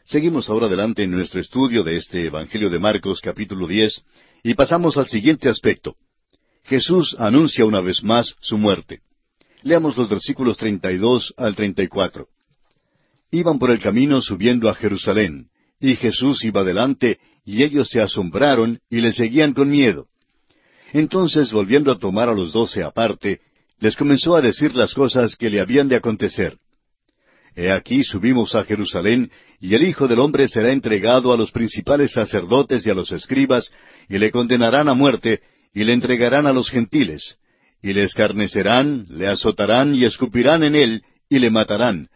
Seguimos ahora adelante en nuestro estudio de este Evangelio de Marcos capítulo 10 y pasamos al siguiente aspecto. Jesús anuncia una vez más su muerte. Leamos los versículos 32 al 34. Iban por el camino subiendo a Jerusalén, y Jesús iba delante, y ellos se asombraron y le seguían con miedo. Entonces, volviendo a tomar a los doce aparte, les comenzó a decir las cosas que le habían de acontecer. He aquí subimos a Jerusalén, y el Hijo del Hombre será entregado a los principales sacerdotes y a los escribas, y le condenarán a muerte, y le entregarán a los gentiles, y le escarnecerán, le azotarán y escupirán en él, y le matarán,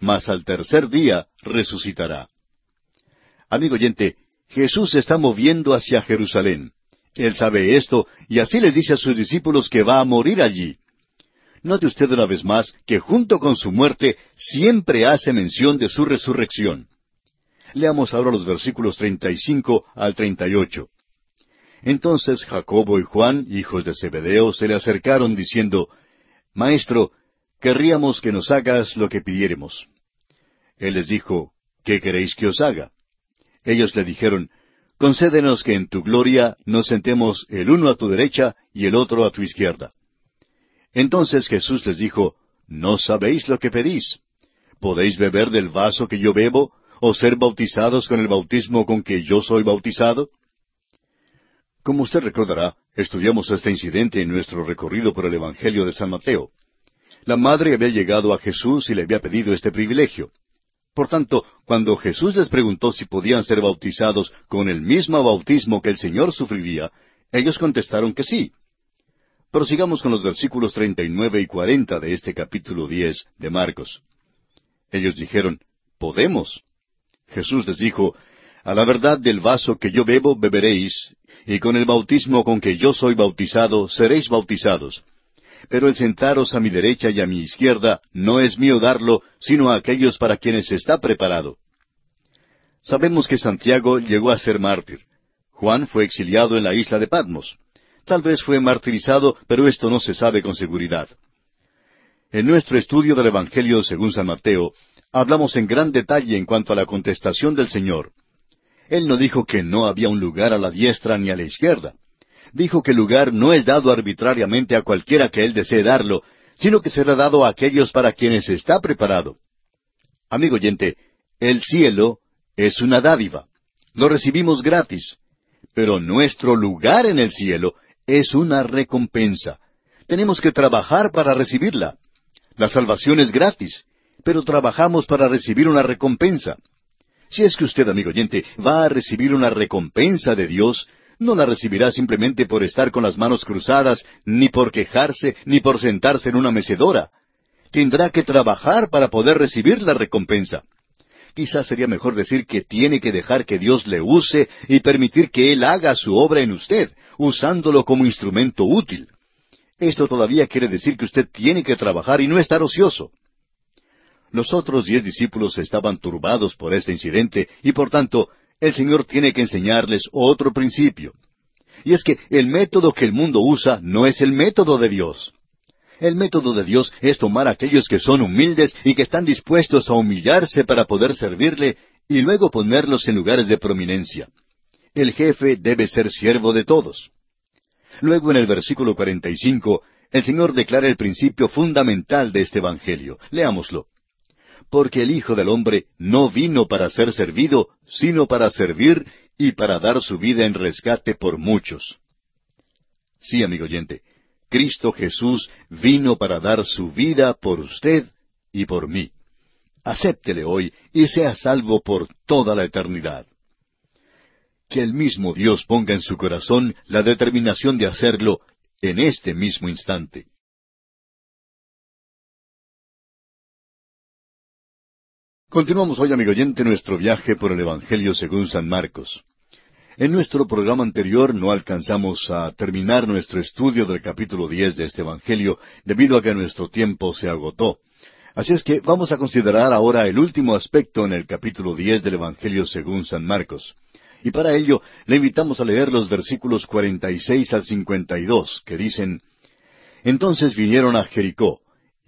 mas al tercer día resucitará. Amigo oyente, Jesús se está moviendo hacia Jerusalén. Él sabe esto y así les dice a sus discípulos que va a morir allí. Note usted una vez más que junto con su muerte siempre hace mención de su resurrección. Leamos ahora los versículos 35 al 38. Entonces Jacobo y Juan, hijos de Zebedeo, se le acercaron diciendo, Maestro, querríamos que nos hagas lo que pidiéremos. Él les dijo, ¿qué queréis que os haga? Ellos le dijeron, Concédenos que en tu gloria nos sentemos el uno a tu derecha y el otro a tu izquierda. Entonces Jesús les dijo, No sabéis lo que pedís. ¿Podéis beber del vaso que yo bebo, o ser bautizados con el bautismo con que yo soy bautizado? Como usted recordará, estudiamos este incidente en nuestro recorrido por el Evangelio de San Mateo. La madre había llegado a Jesús y le había pedido este privilegio. Por tanto, cuando Jesús les preguntó si podían ser bautizados con el mismo bautismo que el Señor sufriría, ellos contestaron que sí. Prosigamos con los versículos treinta y nueve y cuarenta de este capítulo diez de Marcos. Ellos dijeron, Podemos. Jesús les dijo, A la verdad del vaso que yo bebo beberéis, y con el bautismo con que yo soy bautizado seréis bautizados pero el sentaros a mi derecha y a mi izquierda no es mío darlo, sino a aquellos para quienes está preparado. Sabemos que Santiago llegó a ser mártir. Juan fue exiliado en la isla de Patmos. Tal vez fue martirizado, pero esto no se sabe con seguridad. En nuestro estudio del Evangelio según San Mateo, hablamos en gran detalle en cuanto a la contestación del Señor. Él no dijo que no había un lugar a la diestra ni a la izquierda dijo que el lugar no es dado arbitrariamente a cualquiera que él desee darlo, sino que será dado a aquellos para quienes está preparado. Amigo oyente, el cielo es una dádiva. Lo recibimos gratis. Pero nuestro lugar en el cielo es una recompensa. Tenemos que trabajar para recibirla. La salvación es gratis, pero trabajamos para recibir una recompensa. Si es que usted, amigo oyente, va a recibir una recompensa de Dios, no la recibirá simplemente por estar con las manos cruzadas, ni por quejarse, ni por sentarse en una mecedora. Tendrá que trabajar para poder recibir la recompensa. Quizás sería mejor decir que tiene que dejar que Dios le use y permitir que Él haga su obra en usted, usándolo como instrumento útil. Esto todavía quiere decir que usted tiene que trabajar y no estar ocioso. Los otros diez discípulos estaban turbados por este incidente y por tanto el Señor tiene que enseñarles otro principio. Y es que el método que el mundo usa no es el método de Dios. El método de Dios es tomar a aquellos que son humildes y que están dispuestos a humillarse para poder servirle y luego ponerlos en lugares de prominencia. El jefe debe ser siervo de todos. Luego en el versículo 45, el Señor declara el principio fundamental de este Evangelio. Leámoslo. Porque el Hijo del Hombre no vino para ser servido, sino para servir y para dar su vida en rescate por muchos. Sí, amigo oyente, Cristo Jesús vino para dar su vida por usted y por mí. Acéptele hoy y sea salvo por toda la eternidad. Que el mismo Dios ponga en su corazón la determinación de hacerlo en este mismo instante. Continuamos hoy, amigo oyente, nuestro viaje por el Evangelio según San Marcos. En nuestro programa anterior no alcanzamos a terminar nuestro estudio del capítulo diez de este Evangelio debido a que nuestro tiempo se agotó. Así es que vamos a considerar ahora el último aspecto en el capítulo diez del Evangelio según San Marcos. Y para ello le invitamos a leer los versículos 46 al 52, que dicen, Entonces vinieron a Jericó,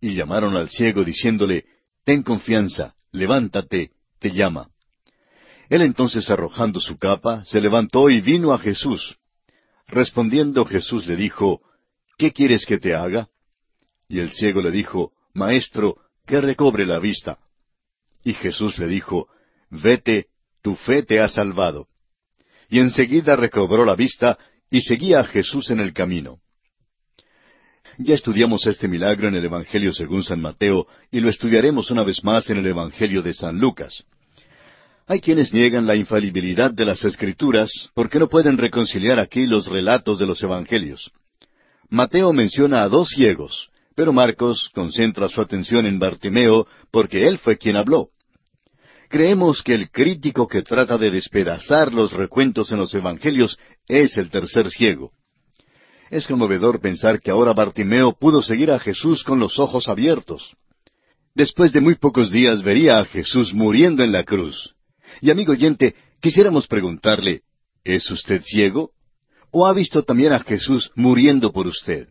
y llamaron al ciego diciéndole, Ten confianza, levántate, te llama. Él entonces arrojando su capa, se levantó y vino a Jesús. Respondiendo Jesús le dijo, ¿Qué quieres que te haga? Y el ciego le dijo, Maestro, que recobre la vista. Y Jesús le dijo, Vete, tu fe te ha salvado. Y enseguida recobró la vista y seguía a Jesús en el camino. Ya estudiamos este milagro en el Evangelio según San Mateo y lo estudiaremos una vez más en el Evangelio de San Lucas. Hay quienes niegan la infalibilidad de las Escrituras porque no pueden reconciliar aquí los relatos de los Evangelios. Mateo menciona a dos ciegos, pero Marcos concentra su atención en Bartimeo porque él fue quien habló. Creemos que el crítico que trata de despedazar los recuentos en los Evangelios es el tercer ciego. Es conmovedor pensar que ahora Bartimeo pudo seguir a Jesús con los ojos abiertos. Después de muy pocos días vería a Jesús muriendo en la cruz. Y amigo oyente, quisiéramos preguntarle, ¿es usted ciego? ¿O ha visto también a Jesús muriendo por usted?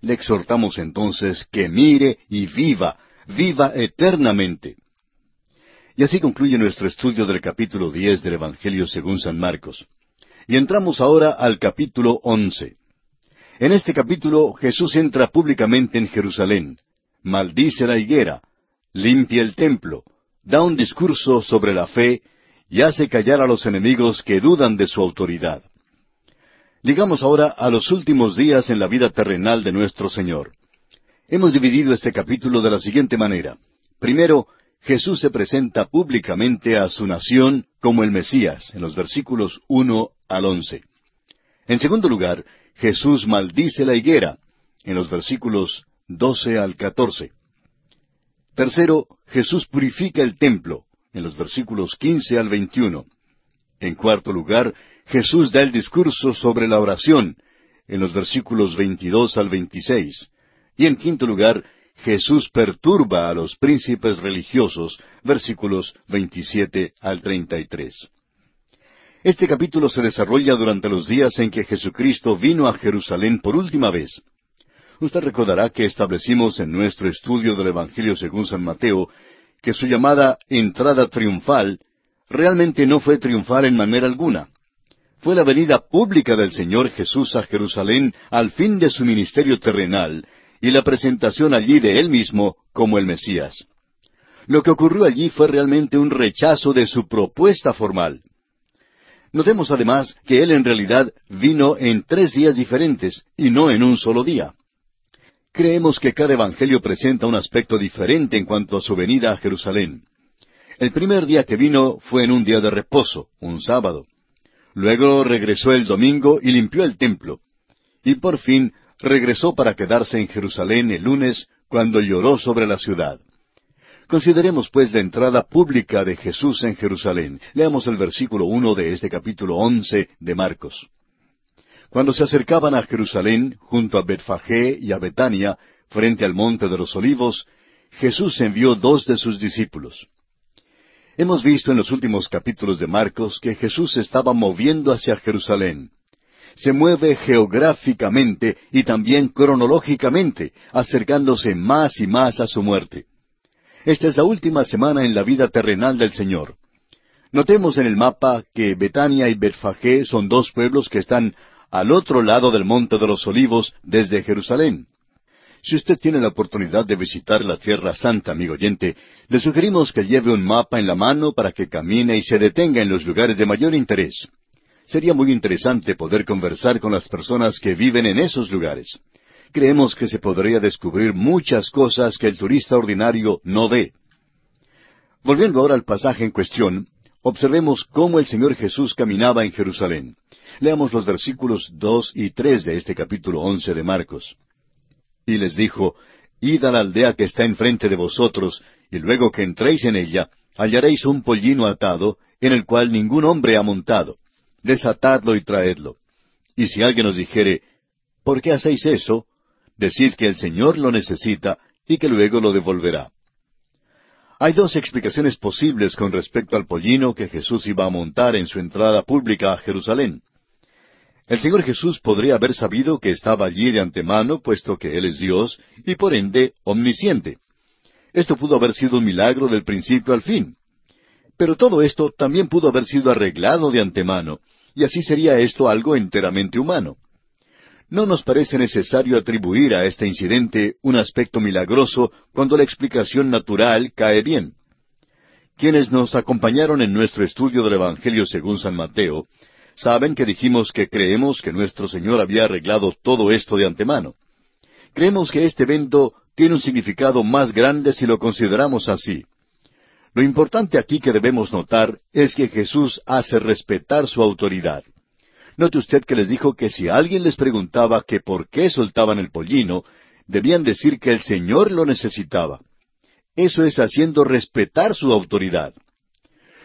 Le exhortamos entonces que mire y viva, viva eternamente. Y así concluye nuestro estudio del capítulo diez del Evangelio según San Marcos. Y entramos ahora al capítulo once. En este capítulo Jesús entra públicamente en Jerusalén, maldice la higuera, limpia el templo, da un discurso sobre la fe y hace callar a los enemigos que dudan de su autoridad. Llegamos ahora a los últimos días en la vida terrenal de nuestro Señor. Hemos dividido este capítulo de la siguiente manera. Primero, Jesús se presenta públicamente a su nación como el Mesías, en los versículos uno al once. En segundo lugar, Jesús maldice la higuera, en los versículos doce al catorce. Tercero, Jesús purifica el templo, en los versículos quince al veintiuno. En cuarto lugar, Jesús da el discurso sobre la oración, en los versículos veintidós al veintiséis. Y en quinto lugar, Jesús perturba a los príncipes religiosos, versículos veintisiete al treinta y tres. Este capítulo se desarrolla durante los días en que Jesucristo vino a Jerusalén por última vez. Usted recordará que establecimos en nuestro estudio del Evangelio según San Mateo que su llamada entrada triunfal realmente no fue triunfal en manera alguna. Fue la venida pública del Señor Jesús a Jerusalén al fin de su ministerio terrenal y la presentación allí de Él mismo como el Mesías. Lo que ocurrió allí fue realmente un rechazo de su propuesta formal. Notemos además que Él en realidad vino en tres días diferentes y no en un solo día. Creemos que cada evangelio presenta un aspecto diferente en cuanto a su venida a Jerusalén. El primer día que vino fue en un día de reposo, un sábado. Luego regresó el domingo y limpió el templo. Y por fin regresó para quedarse en Jerusalén el lunes cuando lloró sobre la ciudad. Consideremos pues la entrada pública de Jesús en Jerusalén. Leamos el versículo uno de este capítulo once de Marcos. Cuando se acercaban a Jerusalén, junto a Betfagé y a Betania, frente al monte de los olivos, Jesús envió dos de sus discípulos. Hemos visto en los últimos capítulos de Marcos que Jesús estaba moviendo hacia Jerusalén. Se mueve geográficamente y también cronológicamente, acercándose más y más a su muerte. Esta es la última semana en la vida terrenal del Señor. Notemos en el mapa que Betania y Betfagé son dos pueblos que están al otro lado del Monte de los Olivos desde Jerusalén. Si usted tiene la oportunidad de visitar la Tierra Santa, amigo oyente, le sugerimos que lleve un mapa en la mano para que camine y se detenga en los lugares de mayor interés. Sería muy interesante poder conversar con las personas que viven en esos lugares. Creemos que se podría descubrir muchas cosas que el turista ordinario no ve. Volviendo ahora al pasaje en cuestión, observemos cómo el Señor Jesús caminaba en Jerusalén. Leamos los versículos dos y tres de este capítulo once de Marcos. Y les dijo, Id a la aldea que está enfrente de vosotros, y luego que entréis en ella, hallaréis un pollino atado, en el cual ningún hombre ha montado. Desatadlo y traedlo. Y si alguien os dijere, ¿por qué hacéis eso? Decid que el Señor lo necesita y que luego lo devolverá. Hay dos explicaciones posibles con respecto al pollino que Jesús iba a montar en su entrada pública a Jerusalén. El Señor Jesús podría haber sabido que estaba allí de antemano, puesto que Él es Dios y por ende omnisciente. Esto pudo haber sido un milagro del principio al fin. Pero todo esto también pudo haber sido arreglado de antemano, y así sería esto algo enteramente humano. No nos parece necesario atribuir a este incidente un aspecto milagroso cuando la explicación natural cae bien. Quienes nos acompañaron en nuestro estudio del Evangelio según San Mateo Saben que dijimos que creemos que nuestro Señor había arreglado todo esto de antemano. Creemos que este evento tiene un significado más grande si lo consideramos así. Lo importante aquí que debemos notar es que Jesús hace respetar su autoridad. Note usted que les dijo que si alguien les preguntaba que por qué soltaban el pollino, debían decir que el Señor lo necesitaba. Eso es haciendo respetar su autoridad.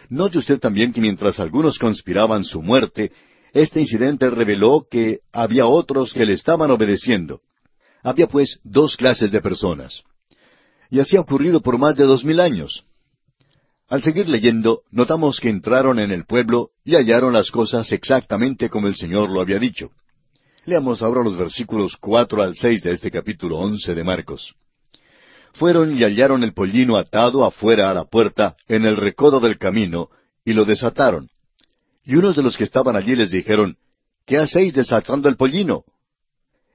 Note usted también que mientras algunos conspiraban su muerte, este incidente reveló que había otros que le estaban obedeciendo. Había pues dos clases de personas. Y así ha ocurrido por más de dos mil años. Al seguir leyendo, notamos que entraron en el pueblo y hallaron las cosas exactamente como el Señor lo había dicho. Leamos ahora los versículos cuatro al seis de este capítulo once de Marcos fueron y hallaron el pollino atado afuera a la puerta, en el recodo del camino, y lo desataron. Y unos de los que estaban allí les dijeron, ¿Qué hacéis desatando el pollino?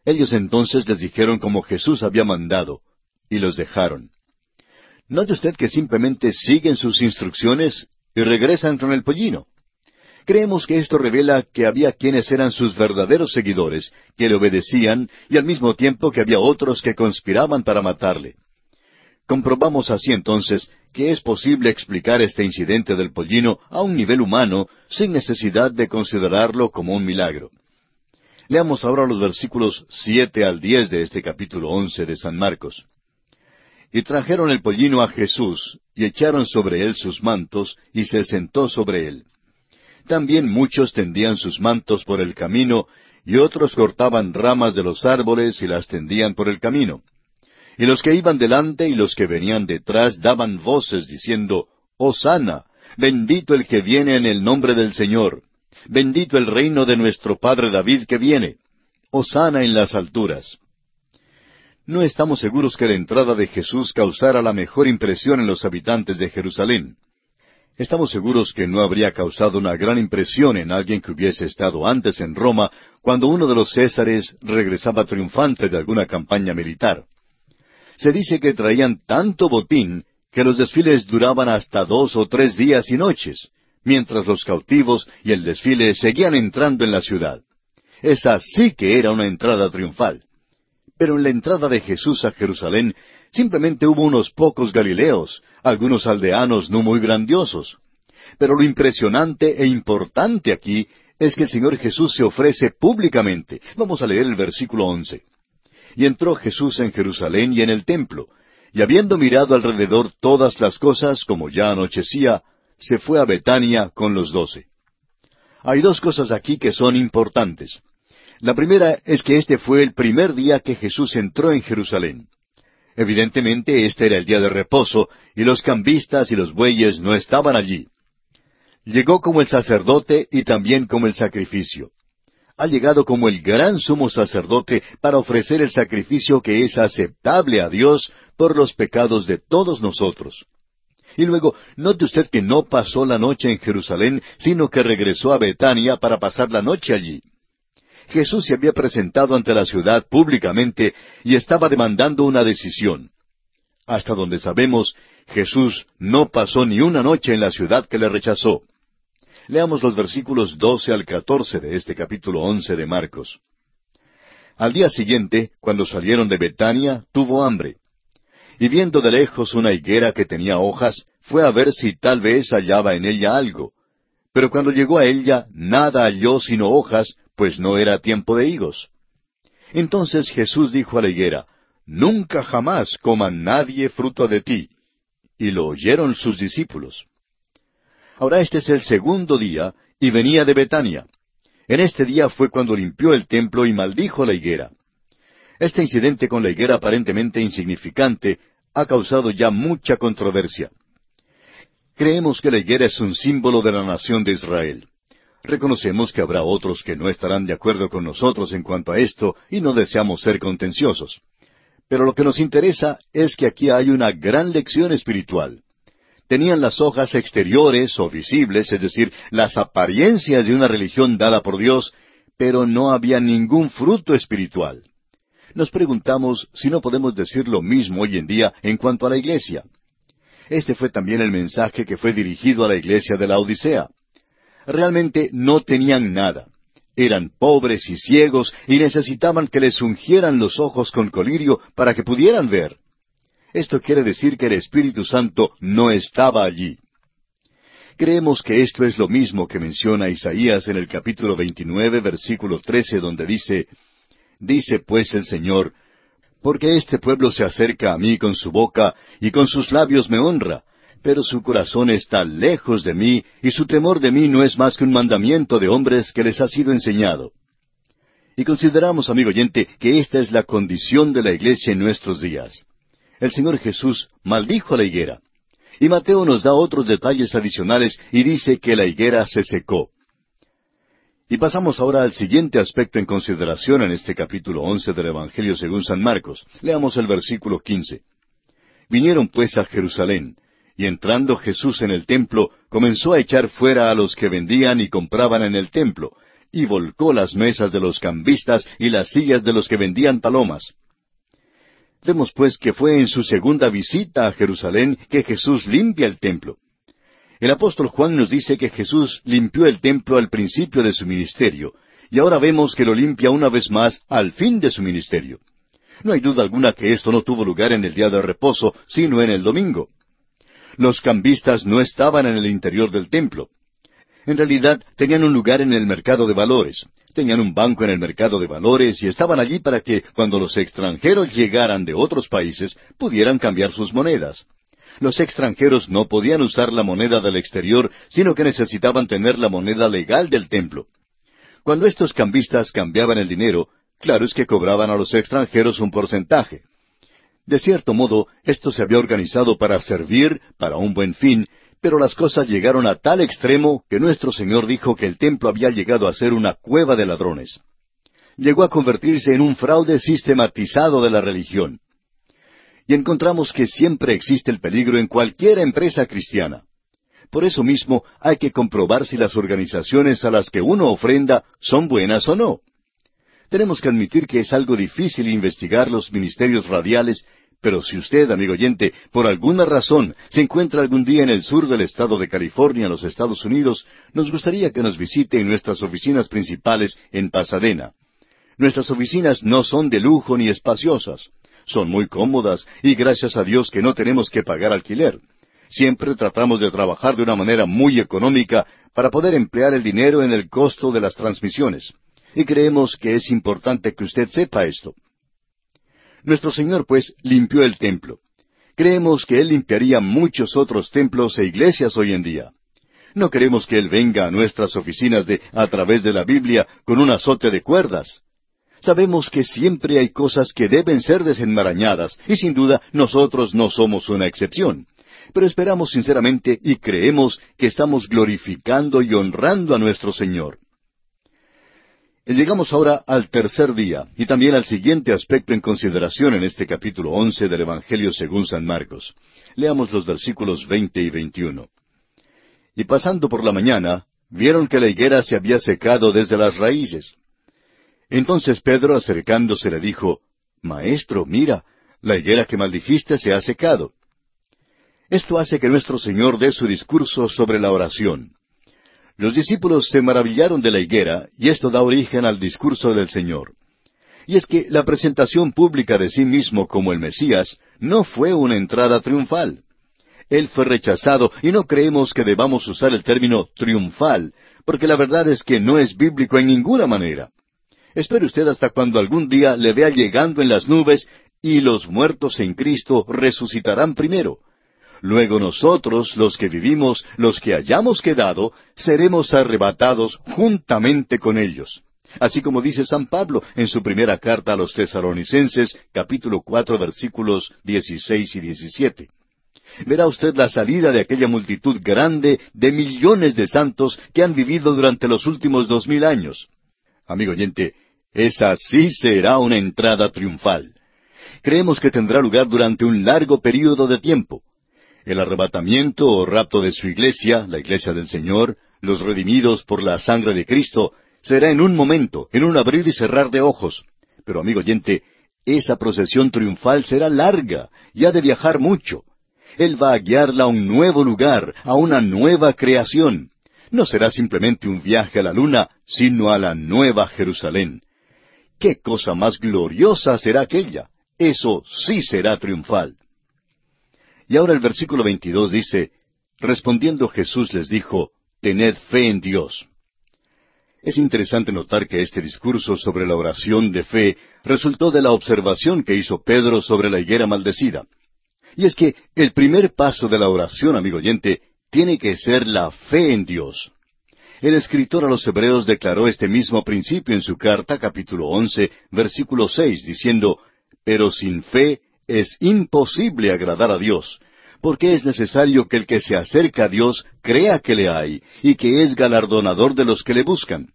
Ellos entonces les dijeron como Jesús había mandado, y los dejaron. Note usted que simplemente siguen sus instrucciones y regresan con el pollino. Creemos que esto revela que había quienes eran sus verdaderos seguidores, que le obedecían, y al mismo tiempo que había otros que conspiraban para matarle. Comprobamos así entonces que es posible explicar este incidente del pollino a un nivel humano sin necesidad de considerarlo como un milagro. Leamos ahora los versículos siete al diez de este capítulo once de San Marcos. Y trajeron el pollino a Jesús, y echaron sobre él sus mantos, y se sentó sobre él. También muchos tendían sus mantos por el camino, y otros cortaban ramas de los árboles y las tendían por el camino. Y los que iban delante y los que venían detrás daban voces diciendo, Hosanna, bendito el que viene en el nombre del Señor, bendito el reino de nuestro Padre David que viene, Hosanna en las alturas. No estamos seguros que la entrada de Jesús causara la mejor impresión en los habitantes de Jerusalén. Estamos seguros que no habría causado una gran impresión en alguien que hubiese estado antes en Roma cuando uno de los Césares regresaba triunfante de alguna campaña militar. Se dice que traían tanto botín que los desfiles duraban hasta dos o tres días y noches, mientras los cautivos y el desfile seguían entrando en la ciudad. Esa sí que era una entrada triunfal. Pero en la entrada de Jesús a Jerusalén simplemente hubo unos pocos Galileos, algunos aldeanos no muy grandiosos. Pero lo impresionante e importante aquí es que el Señor Jesús se ofrece públicamente. Vamos a leer el versículo once. Y entró Jesús en Jerusalén y en el templo, y habiendo mirado alrededor todas las cosas, como ya anochecía, se fue a Betania con los doce. Hay dos cosas aquí que son importantes. La primera es que este fue el primer día que Jesús entró en Jerusalén. Evidentemente este era el día de reposo, y los cambistas y los bueyes no estaban allí. Llegó como el sacerdote y también como el sacrificio. Ha llegado como el gran sumo sacerdote para ofrecer el sacrificio que es aceptable a Dios por los pecados de todos nosotros. Y luego, note usted que no pasó la noche en Jerusalén, sino que regresó a Betania para pasar la noche allí. Jesús se había presentado ante la ciudad públicamente y estaba demandando una decisión. Hasta donde sabemos, Jesús no pasó ni una noche en la ciudad que le rechazó. Leamos los versículos doce al catorce de este capítulo once de Marcos. Al día siguiente, cuando salieron de Betania, tuvo hambre. Y viendo de lejos una higuera que tenía hojas, fue a ver si tal vez hallaba en ella algo. Pero cuando llegó a ella, nada halló sino hojas, pues no era tiempo de higos. Entonces Jesús dijo a la higuera, Nunca jamás coma nadie fruto de ti. Y lo oyeron sus discípulos. Ahora este es el segundo día, y venía de Betania. En este día fue cuando limpió el templo y maldijo la higuera. Este incidente con la higuera aparentemente insignificante ha causado ya mucha controversia. Creemos que la higuera es un símbolo de la nación de Israel. Reconocemos que habrá otros que no estarán de acuerdo con nosotros en cuanto a esto y no deseamos ser contenciosos. Pero lo que nos interesa es que aquí hay una gran lección espiritual tenían las hojas exteriores o visibles, es decir, las apariencias de una religión dada por Dios, pero no había ningún fruto espiritual. Nos preguntamos si no podemos decir lo mismo hoy en día en cuanto a la iglesia. Este fue también el mensaje que fue dirigido a la iglesia de la Odisea. Realmente no tenían nada. Eran pobres y ciegos y necesitaban que les ungieran los ojos con colirio para que pudieran ver. Esto quiere decir que el Espíritu Santo no estaba allí. Creemos que esto es lo mismo que menciona Isaías en el capítulo 29, versículo 13, donde dice, Dice pues el Señor, porque este pueblo se acerca a mí con su boca y con sus labios me honra, pero su corazón está lejos de mí y su temor de mí no es más que un mandamiento de hombres que les ha sido enseñado. Y consideramos, amigo oyente, que esta es la condición de la iglesia en nuestros días el Señor Jesús maldijo la higuera. Y Mateo nos da otros detalles adicionales y dice que la higuera se secó. Y pasamos ahora al siguiente aspecto en consideración en este capítulo once del Evangelio según San Marcos. Leamos el versículo quince. Vinieron pues a Jerusalén, y entrando Jesús en el templo, comenzó a echar fuera a los que vendían y compraban en el templo, y volcó las mesas de los cambistas y las sillas de los que vendían palomas. Vemos pues que fue en su segunda visita a Jerusalén que Jesús limpia el templo. El apóstol Juan nos dice que Jesús limpió el templo al principio de su ministerio, y ahora vemos que lo limpia una vez más al fin de su ministerio. No hay duda alguna que esto no tuvo lugar en el día de reposo, sino en el domingo. Los cambistas no estaban en el interior del templo. En realidad tenían un lugar en el mercado de valores. Tenían un banco en el mercado de valores y estaban allí para que cuando los extranjeros llegaran de otros países pudieran cambiar sus monedas. Los extranjeros no podían usar la moneda del exterior, sino que necesitaban tener la moneda legal del templo. Cuando estos cambistas cambiaban el dinero, claro es que cobraban a los extranjeros un porcentaje. De cierto modo, esto se había organizado para servir, para un buen fin, pero las cosas llegaron a tal extremo que nuestro Señor dijo que el templo había llegado a ser una cueva de ladrones. Llegó a convertirse en un fraude sistematizado de la religión. Y encontramos que siempre existe el peligro en cualquier empresa cristiana. Por eso mismo hay que comprobar si las organizaciones a las que uno ofrenda son buenas o no. Tenemos que admitir que es algo difícil investigar los ministerios radiales pero si usted, amigo oyente, por alguna razón se encuentra algún día en el sur del estado de California, en los Estados Unidos, nos gustaría que nos visite en nuestras oficinas principales en Pasadena. Nuestras oficinas no son de lujo ni espaciosas. Son muy cómodas y gracias a Dios que no tenemos que pagar alquiler. Siempre tratamos de trabajar de una manera muy económica para poder emplear el dinero en el costo de las transmisiones. Y creemos que es importante que usted sepa esto. Nuestro Señor, pues, limpió el templo. Creemos que Él limpiaría muchos otros templos e iglesias hoy en día. No queremos que Él venga a nuestras oficinas de a través de la Biblia con un azote de cuerdas. Sabemos que siempre hay cosas que deben ser desenmarañadas, y sin duda nosotros no somos una excepción. Pero esperamos sinceramente y creemos que estamos glorificando y honrando a nuestro Señor. Llegamos ahora al tercer día y también al siguiente aspecto en consideración en este capítulo once del Evangelio según San Marcos. Leamos los versículos veinte y veintiuno. Y pasando por la mañana, vieron que la higuera se había secado desde las raíces. Entonces Pedro acercándose le dijo, Maestro, mira, la higuera que maldijiste se ha secado. Esto hace que nuestro Señor dé su discurso sobre la oración. Los discípulos se maravillaron de la higuera y esto da origen al discurso del Señor. Y es que la presentación pública de sí mismo como el Mesías no fue una entrada triunfal. Él fue rechazado y no creemos que debamos usar el término triunfal, porque la verdad es que no es bíblico en ninguna manera. Espere usted hasta cuando algún día le vea llegando en las nubes y los muertos en Cristo resucitarán primero. Luego nosotros, los que vivimos, los que hayamos quedado, seremos arrebatados juntamente con ellos. Así como dice San Pablo en su primera carta a los tesaronicenses, capítulo cuatro, versículos dieciséis y diecisiete. Verá usted la salida de aquella multitud grande de millones de santos que han vivido durante los últimos dos mil años. Amigo oyente, esa sí será una entrada triunfal. Creemos que tendrá lugar durante un largo período de tiempo. El arrebatamiento o rapto de su iglesia, la iglesia del Señor, los redimidos por la sangre de Cristo, será en un momento, en un abrir y cerrar de ojos. Pero amigo oyente, esa procesión triunfal será larga y ha de viajar mucho. Él va a guiarla a un nuevo lugar, a una nueva creación. No será simplemente un viaje a la luna, sino a la nueva Jerusalén. ¿Qué cosa más gloriosa será aquella? Eso sí será triunfal. Y ahora el versículo 22 dice, Respondiendo Jesús les dijo, Tened fe en Dios. Es interesante notar que este discurso sobre la oración de fe resultó de la observación que hizo Pedro sobre la higuera maldecida. Y es que el primer paso de la oración, amigo oyente, tiene que ser la fe en Dios. El escritor a los Hebreos declaró este mismo principio en su carta, capítulo once, versículo seis, diciendo, Pero sin fe es imposible agradar a Dios, porque es necesario que el que se acerca a Dios crea que le hay y que es galardonador de los que le buscan.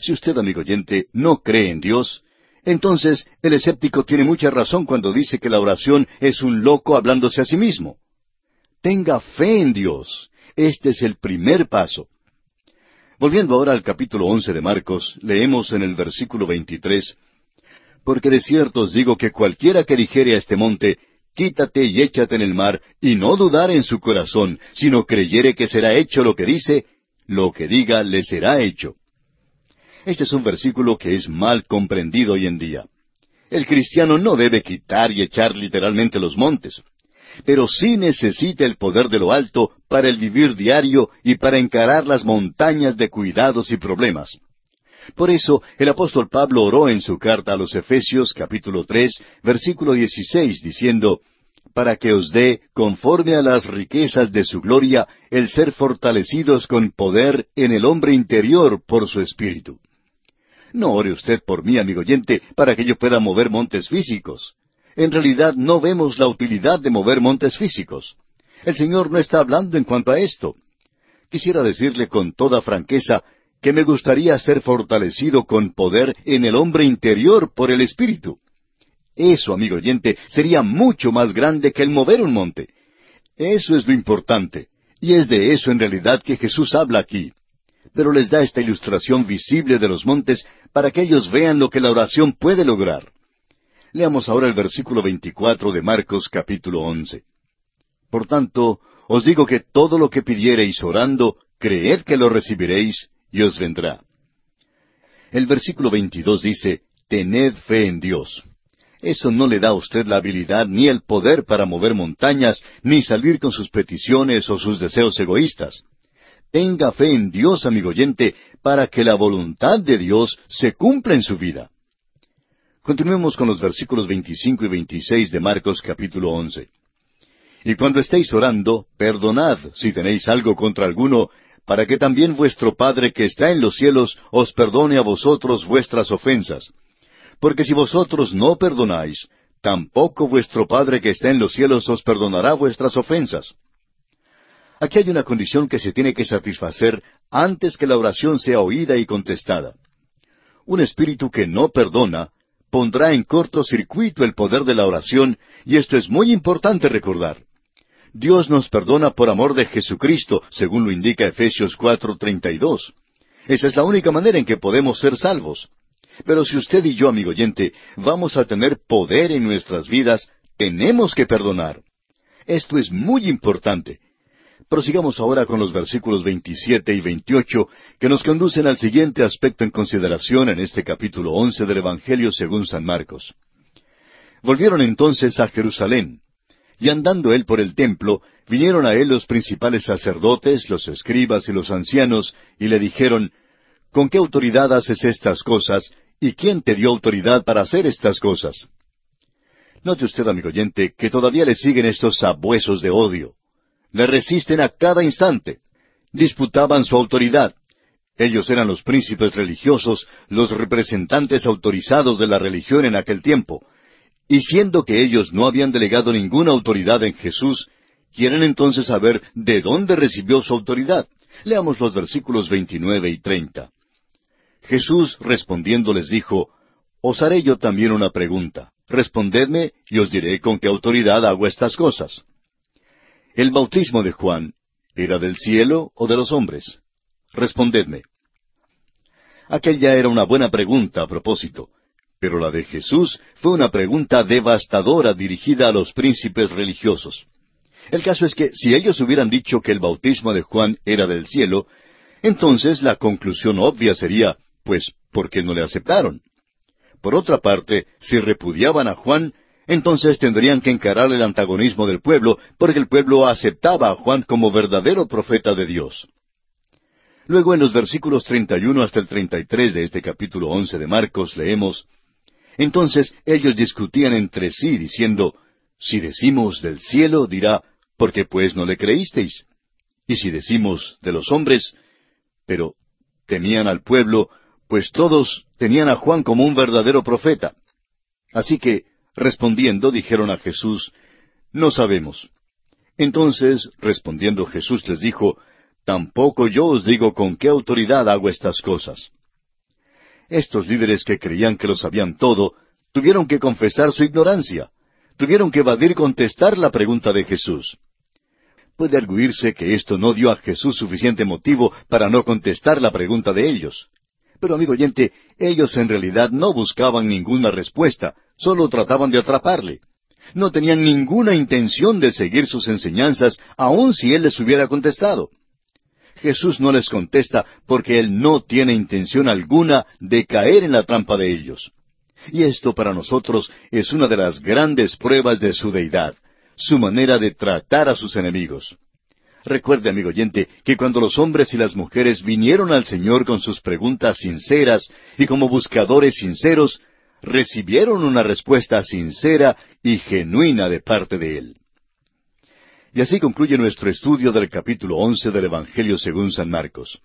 Si usted, amigo oyente, no cree en Dios, entonces el escéptico tiene mucha razón cuando dice que la oración es un loco hablándose a sí mismo. Tenga fe en Dios. Este es el primer paso. Volviendo ahora al capítulo once de Marcos, leemos en el versículo veintitrés porque de cierto os digo que cualquiera que dijere a este monte, quítate y échate en el mar, y no dudar en su corazón, sino creyere que será hecho lo que dice, lo que diga le será hecho. Este es un versículo que es mal comprendido hoy en día. El cristiano no debe quitar y echar literalmente los montes, pero sí necesita el poder de lo alto para el vivir diario y para encarar las montañas de cuidados y problemas. Por eso el apóstol Pablo oró en su carta a los Efesios capítulo tres versículo dieciséis diciendo para que os dé, conforme a las riquezas de su gloria, el ser fortalecidos con poder en el hombre interior por su espíritu. No ore usted por mí, amigo oyente, para que yo pueda mover montes físicos. En realidad no vemos la utilidad de mover montes físicos. El Señor no está hablando en cuanto a esto. Quisiera decirle con toda franqueza que me gustaría ser fortalecido con poder en el hombre interior por el Espíritu. Eso, amigo oyente, sería mucho más grande que el mover un monte. Eso es lo importante, y es de eso en realidad que Jesús habla aquí. Pero les da esta ilustración visible de los montes para que ellos vean lo que la oración puede lograr. Leamos ahora el versículo 24 de Marcos capítulo 11. Por tanto, os digo que todo lo que pidiereis orando, creed que lo recibiréis y os vendrá. El versículo 22 dice, Tened fe en Dios. Eso no le da a usted la habilidad ni el poder para mover montañas, ni salir con sus peticiones o sus deseos egoístas. Tenga fe en Dios, amigo oyente, para que la voluntad de Dios se cumpla en su vida. Continuemos con los versículos 25 y 26 de Marcos capítulo 11. Y cuando estéis orando, perdonad si tenéis algo contra alguno, para que también vuestro Padre que está en los cielos os perdone a vosotros vuestras ofensas. Porque si vosotros no perdonáis, tampoco vuestro Padre que está en los cielos os perdonará vuestras ofensas. Aquí hay una condición que se tiene que satisfacer antes que la oración sea oída y contestada. Un espíritu que no perdona pondrá en cortocircuito el poder de la oración, y esto es muy importante recordar. Dios nos perdona por amor de Jesucristo, según lo indica Efesios 4:32. Esa es la única manera en que podemos ser salvos. Pero si usted y yo, amigo oyente, vamos a tener poder en nuestras vidas, tenemos que perdonar. Esto es muy importante. Prosigamos ahora con los versículos 27 y 28 que nos conducen al siguiente aspecto en consideración en este capítulo 11 del Evangelio según San Marcos. Volvieron entonces a Jerusalén. Y andando él por el templo, vinieron a él los principales sacerdotes, los escribas y los ancianos, y le dijeron, ¿Con qué autoridad haces estas cosas? ¿Y quién te dio autoridad para hacer estas cosas? Note usted, amigo oyente, que todavía le siguen estos sabuesos de odio. Le resisten a cada instante. Disputaban su autoridad. Ellos eran los príncipes religiosos, los representantes autorizados de la religión en aquel tiempo, y siendo que ellos no habían delegado ninguna autoridad en Jesús, quieren entonces saber de dónde recibió su autoridad. Leamos los versículos 29 y 30. Jesús respondiendo les dijo, Os haré yo también una pregunta. Respondedme y os diré con qué autoridad hago estas cosas. ¿El bautismo de Juan era del cielo o de los hombres? Respondedme. Aquella era una buena pregunta a propósito. Pero la de Jesús fue una pregunta devastadora dirigida a los príncipes religiosos. El caso es que si ellos hubieran dicho que el bautismo de Juan era del cielo, entonces la conclusión obvia sería, pues, ¿por qué no le aceptaron? Por otra parte, si repudiaban a Juan, entonces tendrían que encarar el antagonismo del pueblo, porque el pueblo aceptaba a Juan como verdadero profeta de Dios. Luego en los versículos 31 hasta el 33 de este capítulo 11 de Marcos leemos, entonces ellos discutían entre sí, diciendo, Si decimos del cielo, dirá, ¿por qué pues no le creísteis? Y si decimos de los hombres, pero temían al pueblo, pues todos tenían a Juan como un verdadero profeta. Así que, respondiendo, dijeron a Jesús, No sabemos. Entonces, respondiendo Jesús les dijo, Tampoco yo os digo con qué autoridad hago estas cosas. Estos líderes que creían que lo sabían todo, tuvieron que confesar su ignorancia, tuvieron que evadir contestar la pregunta de Jesús. Puede arguirse que esto no dio a Jesús suficiente motivo para no contestar la pregunta de ellos. Pero amigo oyente, ellos en realidad no buscaban ninguna respuesta, solo trataban de atraparle. No tenían ninguna intención de seguir sus enseñanzas, aun si él les hubiera contestado. Jesús no les contesta porque Él no tiene intención alguna de caer en la trampa de ellos. Y esto para nosotros es una de las grandes pruebas de su deidad, su manera de tratar a sus enemigos. Recuerde, amigo oyente, que cuando los hombres y las mujeres vinieron al Señor con sus preguntas sinceras y como buscadores sinceros, recibieron una respuesta sincera y genuina de parte de Él. Y así concluye nuestro estudio del capítulo once del Evangelio según San Marcos.